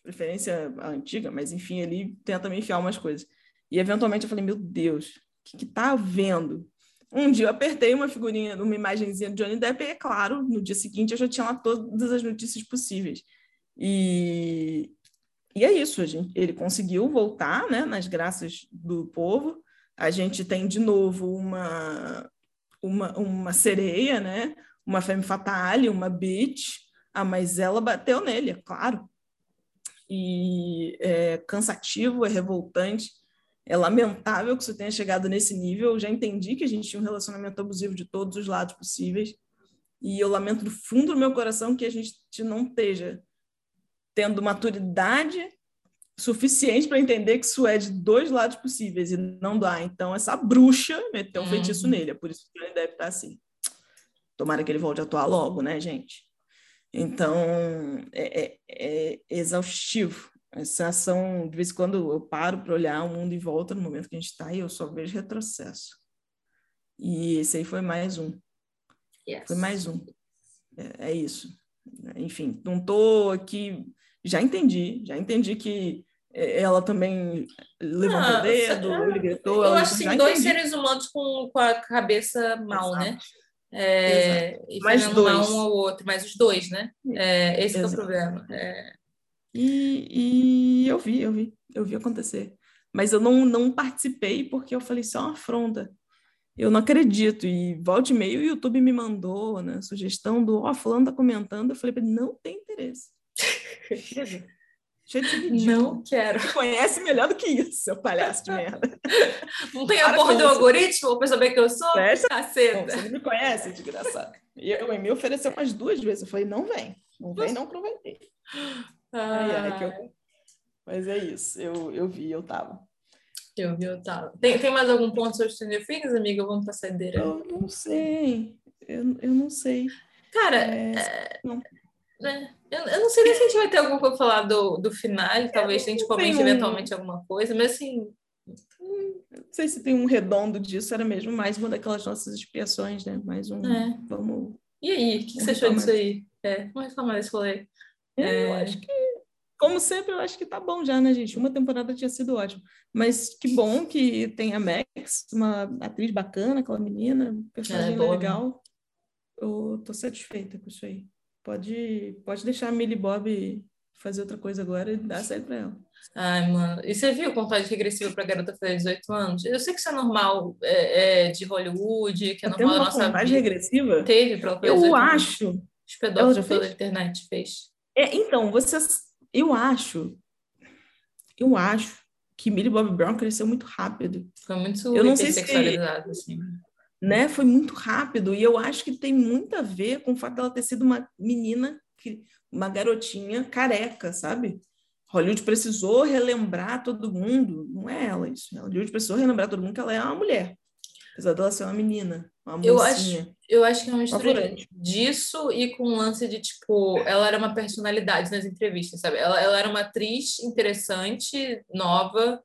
preferência antiga, mas enfim, ele tenta me enfiar umas coisas. E eventualmente eu falei, meu Deus, o que, que tá vendo? Um dia eu apertei uma figurinha, uma imagenzinha de Johnny Depp, e é claro, no dia seguinte eu já tinha lá todas as notícias possíveis. E, e é isso, gente, ele conseguiu voltar né, nas graças do povo. A gente tem de novo uma, uma, uma sereia, né? uma femme fatale, uma bitch. Ah, mas ela bateu nele, é claro e é cansativo, é revoltante, é lamentável que você tenha chegado nesse nível. Eu já entendi que a gente tinha um relacionamento abusivo de todos os lados possíveis e eu lamento do fundo do meu coração que a gente não esteja tendo maturidade suficiente para entender que isso é de dois lados possíveis e não dá. Então, essa bruxa meteu um uhum. feitiço nele, é por isso que ele deve estar assim. Tomara que ele volte a atuar logo, né, gente? Então, é, é, é exaustivo. Essa ação, de vez em quando eu paro para olhar o mundo em volta no momento que a gente está e eu só vejo retrocesso. E esse aí foi mais um. Yes. Foi mais um. É, é isso. Enfim, não estou aqui. Já entendi, já entendi que ela também levantou o dedo, gritou. Eu acho que dois seres humanos com, com a cabeça mal, né? Exato. né? É, e mais dois. um ao outro, mas os dois, né? É, esse é o problema. É... E, e eu vi, eu vi, eu vi acontecer. Mas eu não, não participei porque eu falei, isso é uma afronta. Eu não acredito. E volte e meio o YouTube me mandou, né? Sugestão do, ó, oh, fulano tá comentando. Eu falei, não tem interesse. Chega. Cheio de Não quero. Você conhece melhor do que isso, seu palhaço de merda. Não tem a porra do algoritmo para saber que eu sou? Caceta. você não me conhece, desgraçado. E eu, me ofereceu umas duas vezes. Eu falei, não vem. Não vem, não prometei. Ai, ai, eu... Mas é isso. Eu, eu vi, eu tava. Eu vi, eu tava. Tem, tem mais algum ponto sobre Stranger Things, amiga? Vamos pra saideira. Eu não sei. Eu, eu não sei. Cara, é... É... Não. É. Eu, eu, não sei nem se a gente vai ter alguma coisa pra falar do, do final, é, talvez a gente comente um... eventualmente alguma coisa, mas assim. Não sei se tem um redondo disso, era mesmo mais uma daquelas nossas expiações, né? Mais um. É. Vamos. E aí, o que, que você achou disso aí? É, vamos reclamar desse rolê. É, eu acho que, como sempre, eu acho que tá bom já, né, gente? Uma temporada tinha sido ótimo. Mas que bom que tem a Max, uma atriz bacana, aquela menina, personagem é, legal. Eu tô satisfeita com isso aí. Pode, pode deixar a Millie Bob fazer outra coisa agora e dar certo pra ela. Ai, mano. E você viu contagem regressiva pra garota fazer 18 anos? Eu sei que isso é normal é, é de Hollywood, que é normal da nossa contagem vida. regressiva? Teve pra ela fazer Eu acho. Anos. Os pedófilos pela internet fez. É, então, vocês. Eu acho. Eu acho que Millie Bob Brown cresceu muito rápido. Foi muito eu não sei se assim né? Foi muito rápido e eu acho que tem muito a ver com o fato dela ter sido uma menina, uma garotinha careca, sabe? Hollywood precisou relembrar todo mundo, não é ela isso. Hollywood precisou relembrar todo mundo que ela é uma mulher, apesar dela ser uma menina, uma mocinha. Eu acho, eu acho que é uma mistura disso e com um lance de, tipo, ela era uma personalidade nas entrevistas, sabe? Ela, ela era uma atriz interessante, nova,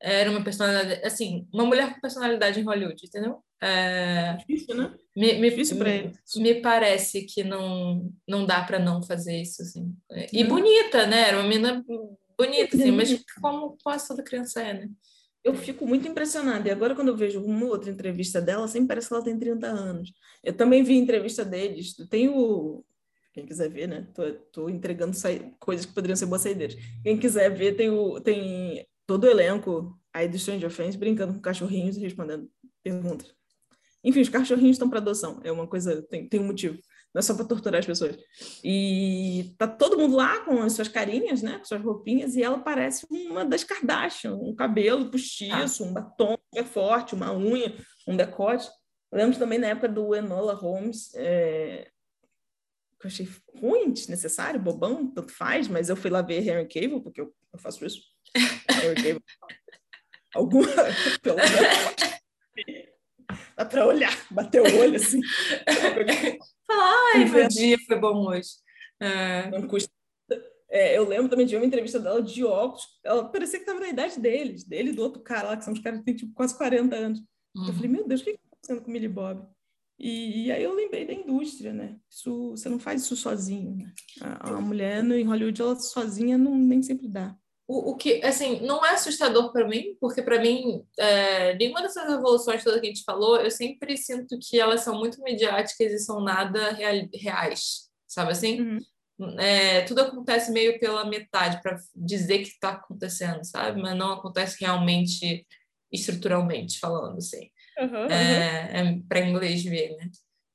era uma personalidade, assim, uma mulher com personalidade em Hollywood, entendeu? É, difícil, né? Me, me, difícil para ele. Me parece que não, não dá para não fazer isso, assim. E hum. bonita, né? Era uma menina bonita, assim, mas como quase toda criança é, né? Eu fico muito impressionada. E agora, quando eu vejo uma outra entrevista dela, sempre parece que ela tem 30 anos. Eu também vi entrevista deles. Tem o. Quem quiser ver, né? Tô, tô entregando sa... coisas que poderiam ser boas saídas. Quem quiser ver, tem, o... tem todo o elenco aí do Stranger Things brincando com cachorrinhos e respondendo perguntas. Enfim, os cachorrinhos estão para adoção. É uma coisa, tem, tem um motivo. Não é só para torturar as pessoas. E tá todo mundo lá com as suas carinhas, né? Com suas roupinhas, e ela parece uma das Kardashian, um cabelo postiço, ah. um batom é forte, uma unha, um decote. lembro também na época do Enola Holmes, é... que eu achei ruim, desnecessário, bobão, tanto faz, mas eu fui lá ver Henry Cavill, porque eu, eu faço isso. Alguma, pelo dá para olhar, bater o olho assim. Falar, ai, meu dia foi bom hoje. É... Não custa. É, eu lembro também de uma entrevista dela de óculos, ela parecia que estava na idade deles, dele e do outro cara lá, que são os caras que têm tipo, quase 40 anos. Uhum. Eu falei, meu Deus, o que está acontecendo com o Millie Bob? E, e, aí eu lembrei da indústria, né? Isso, você não faz isso sozinho. Né? A, a mulher no, em Hollywood, ela sozinha não, nem sempre dá. O, o que, assim, não é assustador para mim, porque para mim, é, nenhuma dessas revoluções todas que a gente falou, eu sempre sinto que elas são muito mediáticas e são nada reais, sabe assim? Uhum. É, tudo acontece meio pela metade para dizer que está acontecendo, sabe? Mas não acontece realmente estruturalmente falando, assim. Uhum, é, é para inglês ver, né?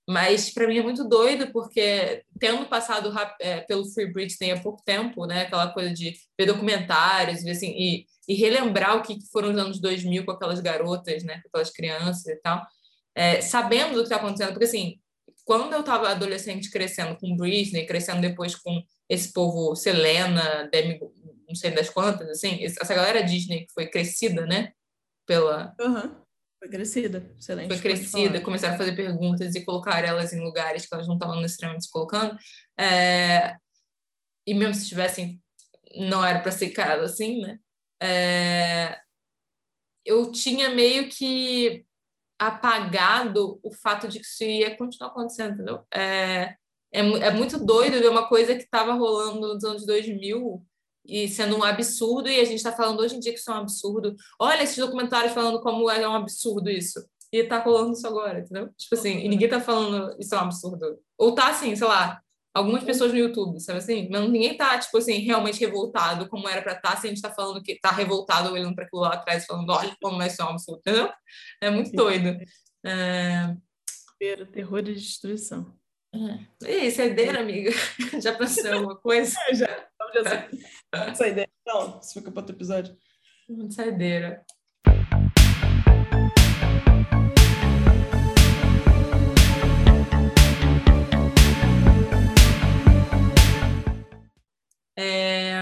Mas para mim é muito doido, porque tendo passado é, pelo Free Britney há pouco tempo, né, aquela coisa de ver documentários assim, e, e relembrar o que foram os anos 2000 com aquelas garotas, né, com aquelas crianças e tal, é, sabendo do que está acontecendo, porque assim, quando eu estava adolescente crescendo com Britney, crescendo depois com esse povo Selena, Demi, não sei das quantas, assim, essa galera Disney que foi crescida, né, pela, uhum foi crescida, excelente. Foi crescida, começaram a fazer perguntas e colocar elas em lugares que elas não estavam necessariamente se colocando. É... E mesmo se tivessem, não era para ser caro assim, né? É... Eu tinha meio que apagado o fato de que isso ia continuar acontecendo, entendeu? É, é, é muito doido ver uma coisa que estava rolando nos anos 2000 e sendo um absurdo, e a gente está falando hoje em dia que isso é um absurdo. Olha esses documentários falando como é um absurdo isso. E tá rolando isso agora, entendeu? Tipo assim, e ninguém tá falando isso é um absurdo. Ou tá assim, sei lá, algumas pessoas no YouTube, sabe assim? Mas ninguém tá, tipo assim, realmente revoltado como era pra estar, tá, se a gente tá falando que tá revoltado olhando para aquilo lá atrás, falando, olha como é isso é um absurdo, entendeu? É muito doido. É... Terror e destruição. É. E saideira, amiga? Já pensou em alguma coisa? É, já. Já saideira. Não, isso fica para outro episódio. Saideira. É...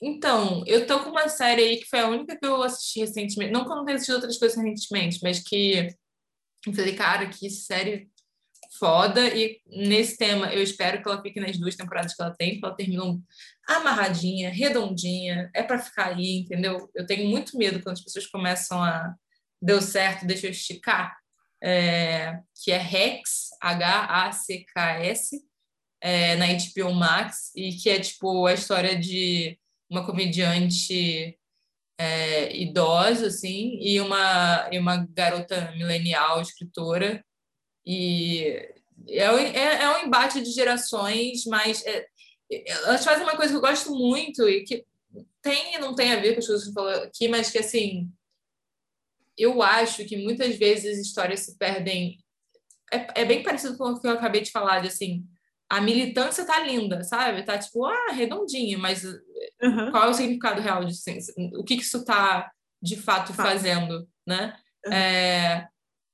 Então, eu tô com uma série aí que foi a única que eu assisti recentemente. Não que eu não tenha assistido outras coisas recentemente, mas que eu falei, cara, que série foda. E nesse tema eu espero que ela fique nas duas temporadas que ela tem, que ela terminou amarradinha, redondinha, é para ficar aí, entendeu? Eu tenho muito medo quando as pessoas começam a deu certo, deixa eu esticar, é, que é Rex, H-A-C-K-S, é, na HBO Max, e que é tipo a história de uma comediante é, idosa, assim, e uma, e uma garota milenial, escritora, e é, é, é um embate de gerações, mas é, elas fazem uma coisa que eu gosto muito e que tem e não tem a ver com as coisas que você falou aqui, mas que assim eu acho que muitas vezes histórias se perdem. É, é bem parecido com o que eu acabei de falar, de assim, a militância tá linda, sabe? Tá tipo, ah, redondinha, mas uhum. qual é o significado real disso? Assim, o que, que isso tá de fato fazendo, né? Uhum. É,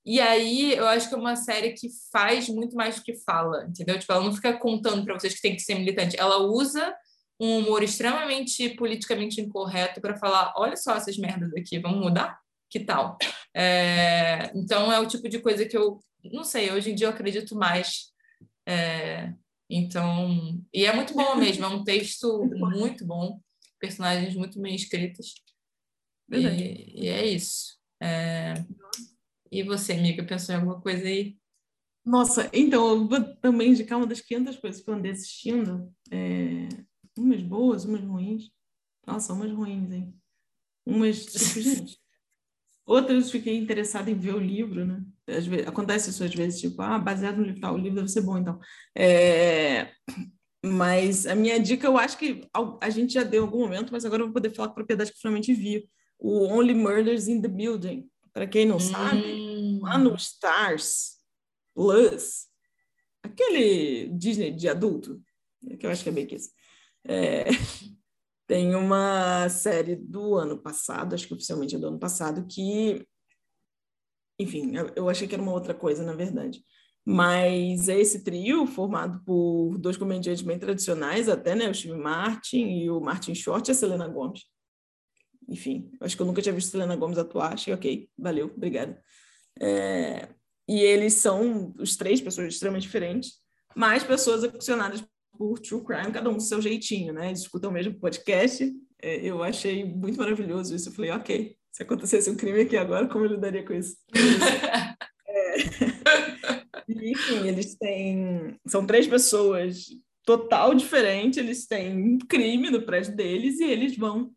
e aí, eu acho que é uma série que faz muito mais do que fala, entendeu? Tipo, ela não fica contando para vocês que tem que ser militante. Ela usa um humor extremamente politicamente incorreto para falar: olha só essas merdas aqui, vamos mudar? Que tal? É... Então, é o tipo de coisa que eu, não sei, hoje em dia eu acredito mais. É... Então, e é muito bom mesmo, é um texto muito bom, personagens muito bem escritos. E, e, é isso. É... E você, amiga, pensou em alguma coisa aí? Nossa, então, eu vou também indicar uma das 500 coisas que eu andei assistindo. É... Umas boas, umas ruins. Nossa, umas ruins, hein? Umas, tipo, gente... Outras fiquei interessada em ver o livro, né? Às vezes, acontece isso às vezes, tipo, ah, baseado no livro tal, o livro deve ser bom, então. É... Mas a minha dica, eu acho que a gente já deu em algum momento, mas agora eu vou poder falar com propriedade que finalmente vi. O Only Murders in the Building, para quem não hum. sabe, Lá no Stars Plus, aquele Disney de adulto, que eu acho que é bem que isso, é, tem uma série do ano passado, acho que oficialmente é do ano passado, que, enfim, eu achei que era uma outra coisa, na verdade. Mas é esse trio formado por dois comediantes bem tradicionais, até, né? O Steve Martin e o Martin Short e a Selena Gomez. Enfim, acho que eu nunca tinha visto Selena Gomez atuar, achei ok, valeu, obrigada. É, e eles são os três pessoas extremamente diferentes, mas pessoas aficionadas por true crime, cada um do seu jeitinho, né? Eles escutam o mesmo podcast. É, eu achei muito maravilhoso isso. Eu falei, ok, se acontecesse um crime aqui agora, como eu lidaria com isso? é. E, enfim, eles têm. São três pessoas total diferentes, eles têm um crime no prédio deles e eles vão,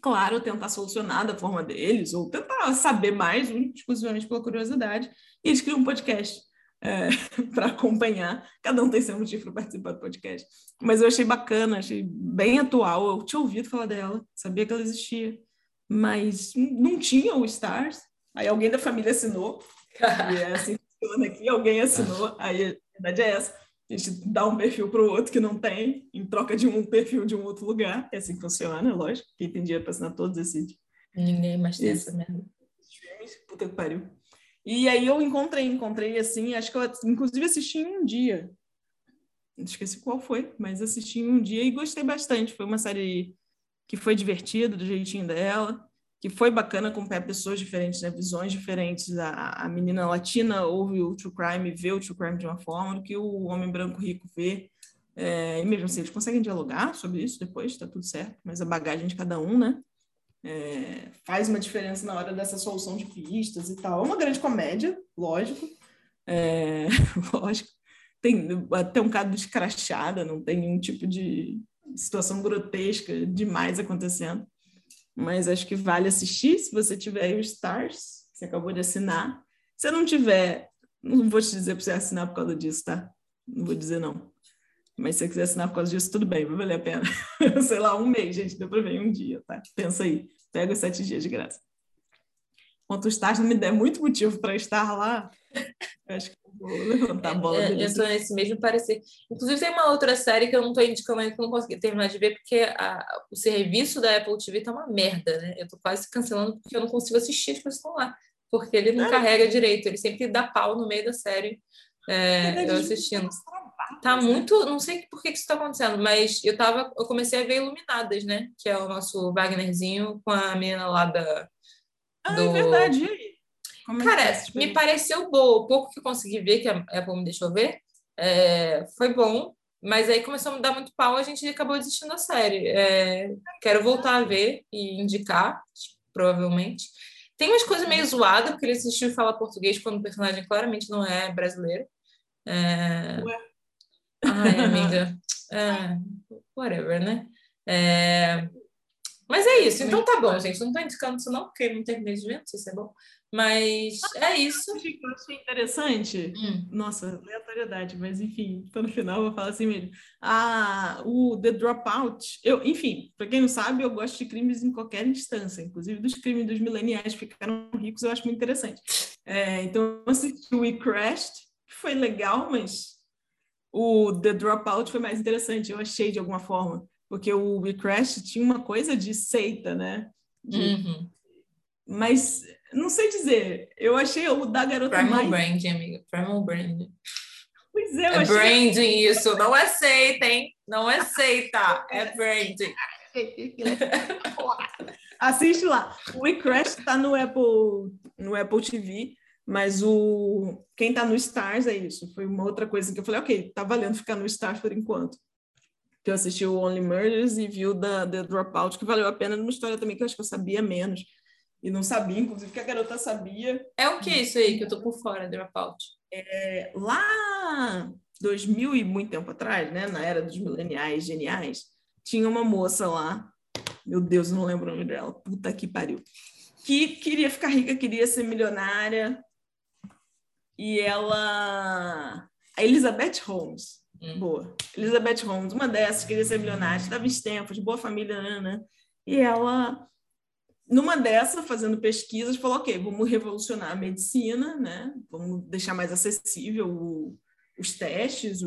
claro, tentar solucionar da forma deles, ou tentar saber mais, exclusivamente pela curiosidade. E eles criam um podcast. É, para acompanhar. Cada um tem seu motivo para participar do podcast. Mas eu achei bacana, achei bem atual. Eu tinha ouvido falar dela, sabia que ela existia, mas não tinha o Stars. Aí alguém da família assinou. e é assim funciona aqui, alguém assinou, aí a verdade é essa. A gente dá um perfil para o outro que não tem, em troca de um perfil de um outro lugar. É assim que funciona, lógico. Quem tem dinheiro para assinar todos decide. Ninguém mais tem essa merda. Puta que pariu. E aí eu encontrei, encontrei assim, acho que eu inclusive assisti em um dia. Esqueci qual foi, mas assisti em um dia e gostei bastante. Foi uma série que foi divertida, do jeitinho dela que foi bacana acompanhar pessoas diferentes, né? visões diferentes. A, a menina latina ouve o true crime, vê o true crime de uma forma do que o homem branco rico vê. É, e mesmo assim, eles conseguem dialogar sobre isso depois, está tudo certo, mas a bagagem de cada um, né? É, faz uma diferença na hora dessa solução de pistas e tal. É uma grande comédia, lógico. É, lógico. Tem até um caso de escrachada, não tem nenhum tipo de situação grotesca demais acontecendo mas acho que vale assistir se você tiver o Stars, que você acabou de assinar. Se não tiver, não vou te dizer para você assinar por causa disso, tá? Não vou dizer não. Mas se você quiser assinar por causa disso, tudo bem, vai valer a pena. Sei lá, um mês, gente, deu para ver um dia, tá? Pensa aí, pega os sete dias de graça. Quanto o Stars não me der muito motivo para estar lá, acho que levantar a bola. É, eu tô nesse mesmo parecer. Inclusive, tem uma outra série que eu não tô indicando ainda, que eu não consegui terminar de ver, porque a, o serviço da Apple TV tá uma merda, né? Eu tô quase cancelando porque eu não consigo assistir as coisas estão lá. Porque ele não é. carrega direito, ele sempre dá pau no meio da série. É, eu assistindo. Tá né? muito. Não sei por que, que isso tá acontecendo, mas eu tava. Eu comecei a ver Iluminadas, né? Que é o nosso Wagnerzinho com a menina lá da. Ah, é verdade. Como é Cara, é me pareceu boa. O pouco que eu consegui ver, que a Apple me deixou ver, é, foi bom. Mas aí começou a me dar muito pau, a gente acabou desistindo da série. É, quero voltar a ver e indicar, provavelmente. Tem umas coisas meio zoadas, porque ele assistiu e fala português quando o personagem claramente não é brasileiro. É... Ué? Ai, amiga. É, whatever, né? É... Mas é isso. Então tá bom, gente. Não tô indicando isso não, porque não terminei de ver, não sei se é bom. Mas é isso. eu achei interessante. Hum. Nossa, aleatoriedade, mas enfim, tô no final, eu vou falar assim mesmo. Ah, o The Dropout. Eu, enfim, para quem não sabe, eu gosto de crimes em qualquer instância, inclusive dos crimes dos mileniais que ficaram ricos, eu acho muito interessante. É, então, eu assisti o We Crashed, que foi legal, mas o The Dropout foi mais interessante, eu achei de alguma forma, porque o We Crashed tinha uma coisa de seita, né? De... Uhum. Mas não sei dizer. Eu achei o da garota Primal mais... branding, amiga. Primal branding. Pois é, eu é achei... branding isso. Não seita, hein? Não seita. É branding. Assiste lá. O We Crash tá no Apple, no Apple TV, mas o quem tá no Stars é isso. Foi uma outra coisa que eu falei, ok, tá valendo ficar no Stars por enquanto. Que eu assisti o Only Murders e vi o da The Dropout, que valeu a pena numa história também que eu acho que eu sabia menos e não sabia, inclusive, que a garota sabia. É o que isso aí que eu tô por fora, Dropout? É, lá 2000 e muito tempo atrás, né, na era dos mileniais geniais, tinha uma moça lá, meu Deus, não lembro o nome dela, puta que pariu, que queria ficar rica, queria ser milionária, e ela... A Elizabeth Holmes, hum. boa. Elizabeth Holmes, uma dessas, queria ser milionária, estava em tempos, boa família, né? E ela numa dessa, fazendo pesquisas, falou: ok, vamos revolucionar a medicina, né? Vamos deixar mais acessível o, os testes.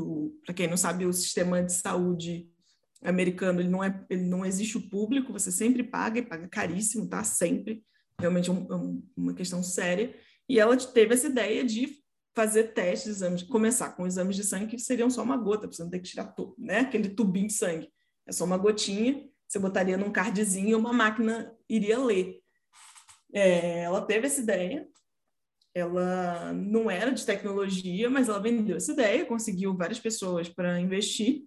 Para quem não sabe, o sistema de saúde americano ele não é ele não existe o público você sempre paga e paga caríssimo tá sempre realmente é um, é uma questão séria e ela teve essa ideia de fazer testes exames começar com exames de sangue que seriam só uma gota você não tem que tirar todo né aquele tubinho de sangue é só uma gotinha você botaria num cardzinho uma máquina iria ler é, ela teve essa ideia ela não era de tecnologia mas ela vendeu essa ideia conseguiu várias pessoas para investir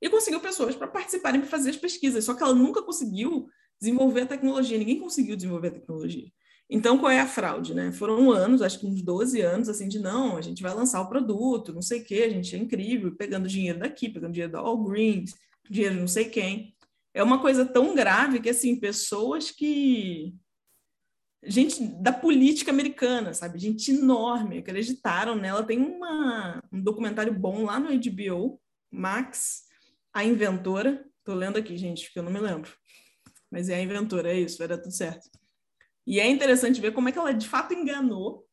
e conseguiu pessoas para participarem para fazer as pesquisas. Só que ela nunca conseguiu desenvolver a tecnologia, ninguém conseguiu desenvolver a tecnologia. Então, qual é a fraude? Né? Foram anos, acho que uns 12 anos, assim, de não, a gente vai lançar o produto, não sei o quê, a gente é incrível, pegando dinheiro daqui, pegando dinheiro da All Greens, dinheiro de não sei quem. É uma coisa tão grave que, assim, pessoas que. Gente da política americana, sabe? Gente enorme, acreditaram nela. Tem uma, um documentário bom lá no HBO, Max, a inventora, tô lendo aqui, gente, porque eu não me lembro, mas é a inventora, é isso, era tudo certo. E é interessante ver como é que ela de fato enganou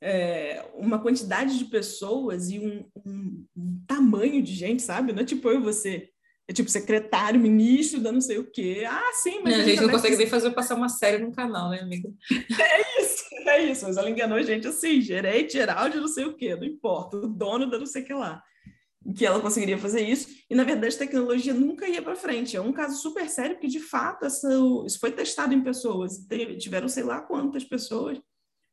é, uma quantidade de pessoas e um, um, um, tamanho de gente, sabe? Não é tipo eu e você. É tipo secretário, ministro, da não sei o quê. Ah, sim, mas. Não, a gente não consegue nem fazer passar uma série no canal, né, amiga? É isso, é isso. Mas ela enganou a gente assim, gerente geral de não sei o quê, não importa, o dono da não sei o que lá que ela conseguiria fazer isso, e na verdade a tecnologia nunca ia para frente. É um caso super sério, porque de fato essa, isso foi testado em pessoas. Tiveram sei lá quantas pessoas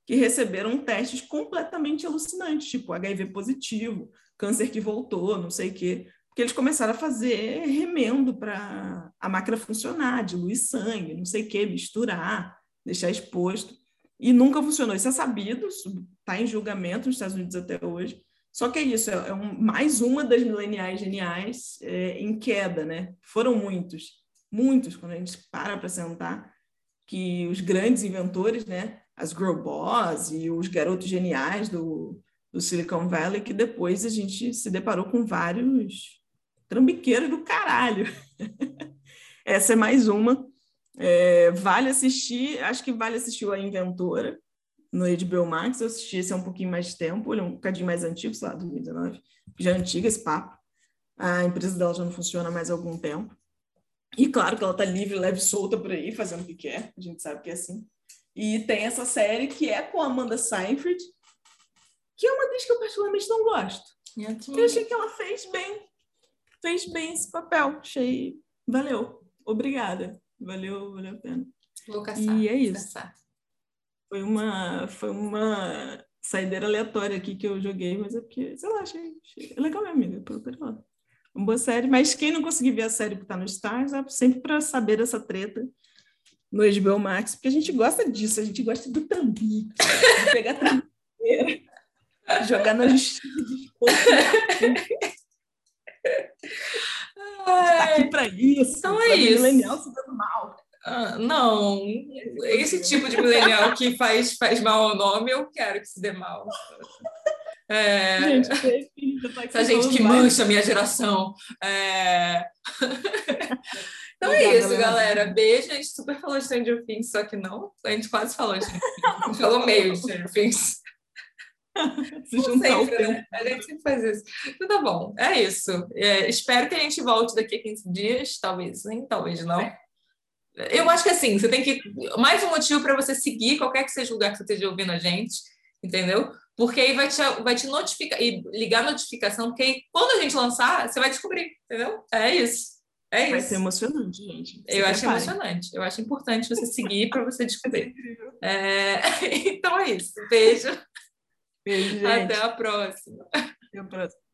que receberam testes completamente alucinantes, tipo HIV positivo, câncer que voltou, não sei o quê, porque eles começaram a fazer remendo para a máquina funcionar, diluir sangue, não sei o quê, misturar, deixar exposto, e nunca funcionou. Isso é sabido, está em julgamento nos Estados Unidos até hoje, só que é isso, é, um, mais uma das mileniais geniais é, em queda, né? Foram muitos, muitos, quando a gente para para sentar, que os grandes inventores, né? As girl boss e os garotos geniais do, do Silicon Valley, que depois a gente se deparou com vários trambiqueiros do caralho. Essa é mais uma. É, vale assistir, acho que vale assistir a Inventora, no HBO Max, eu assisti esse há um pouquinho mais de tempo, ele é um bocadinho mais antigo, sei lá, 2019, já é antiga esse papo. A empresa dela já não funciona mais há algum tempo. E claro que ela tá livre, leve, solta por aí, fazendo o que quer, a gente sabe que é assim. E tem essa série que é com a Amanda Seyfried, que é uma atriz que eu particularmente não gosto. Eu achei que ela fez bem, fez bem esse papel, achei, valeu, obrigada, valeu, valeu a pena. Vou caçar, e é isso. Caçar. Foi uma, foi uma saideira aleatória aqui que eu joguei, mas é porque, sei lá, achei, achei legal, minha amiga, procure lá. Uma boa série, mas quem não conseguir ver a série que está no Stars, é sempre para saber dessa treta no HBO Max, porque a gente gosta disso, a gente gosta do trambique, de pegar trambiqueira, jogar na justiça de Está aqui para isso. Então é isso. Milenial se dando mal. Ah, não, esse tipo de millennial que faz, faz mal ao nome, eu quero que se dê mal. É... Gente, Essa gente que mancha a minha geração. É... então é isso, galera. Beijo. A gente super falou de Stranger Things, só que não. A gente quase falou de A gente falou meio de Stranger Things. Se sempre, né? A gente sempre faz isso. Então tá bom, é isso. É, espero que a gente volte daqui a 15 dias, talvez sim, talvez não. Eu acho que assim, você tem que. Mais um motivo para você seguir qualquer que seja o lugar que você esteja ouvindo a gente, entendeu? Porque aí vai te, vai te notificar e ligar a notificação, porque aí, quando a gente lançar, você vai descobrir, entendeu? É isso. É isso. Vai ser emocionante, gente. Você eu acho emocionante. Eu acho importante você seguir para você descobrir. É... Então é isso. Beijo. Beijo, gente. Até a próxima. Até a próxima.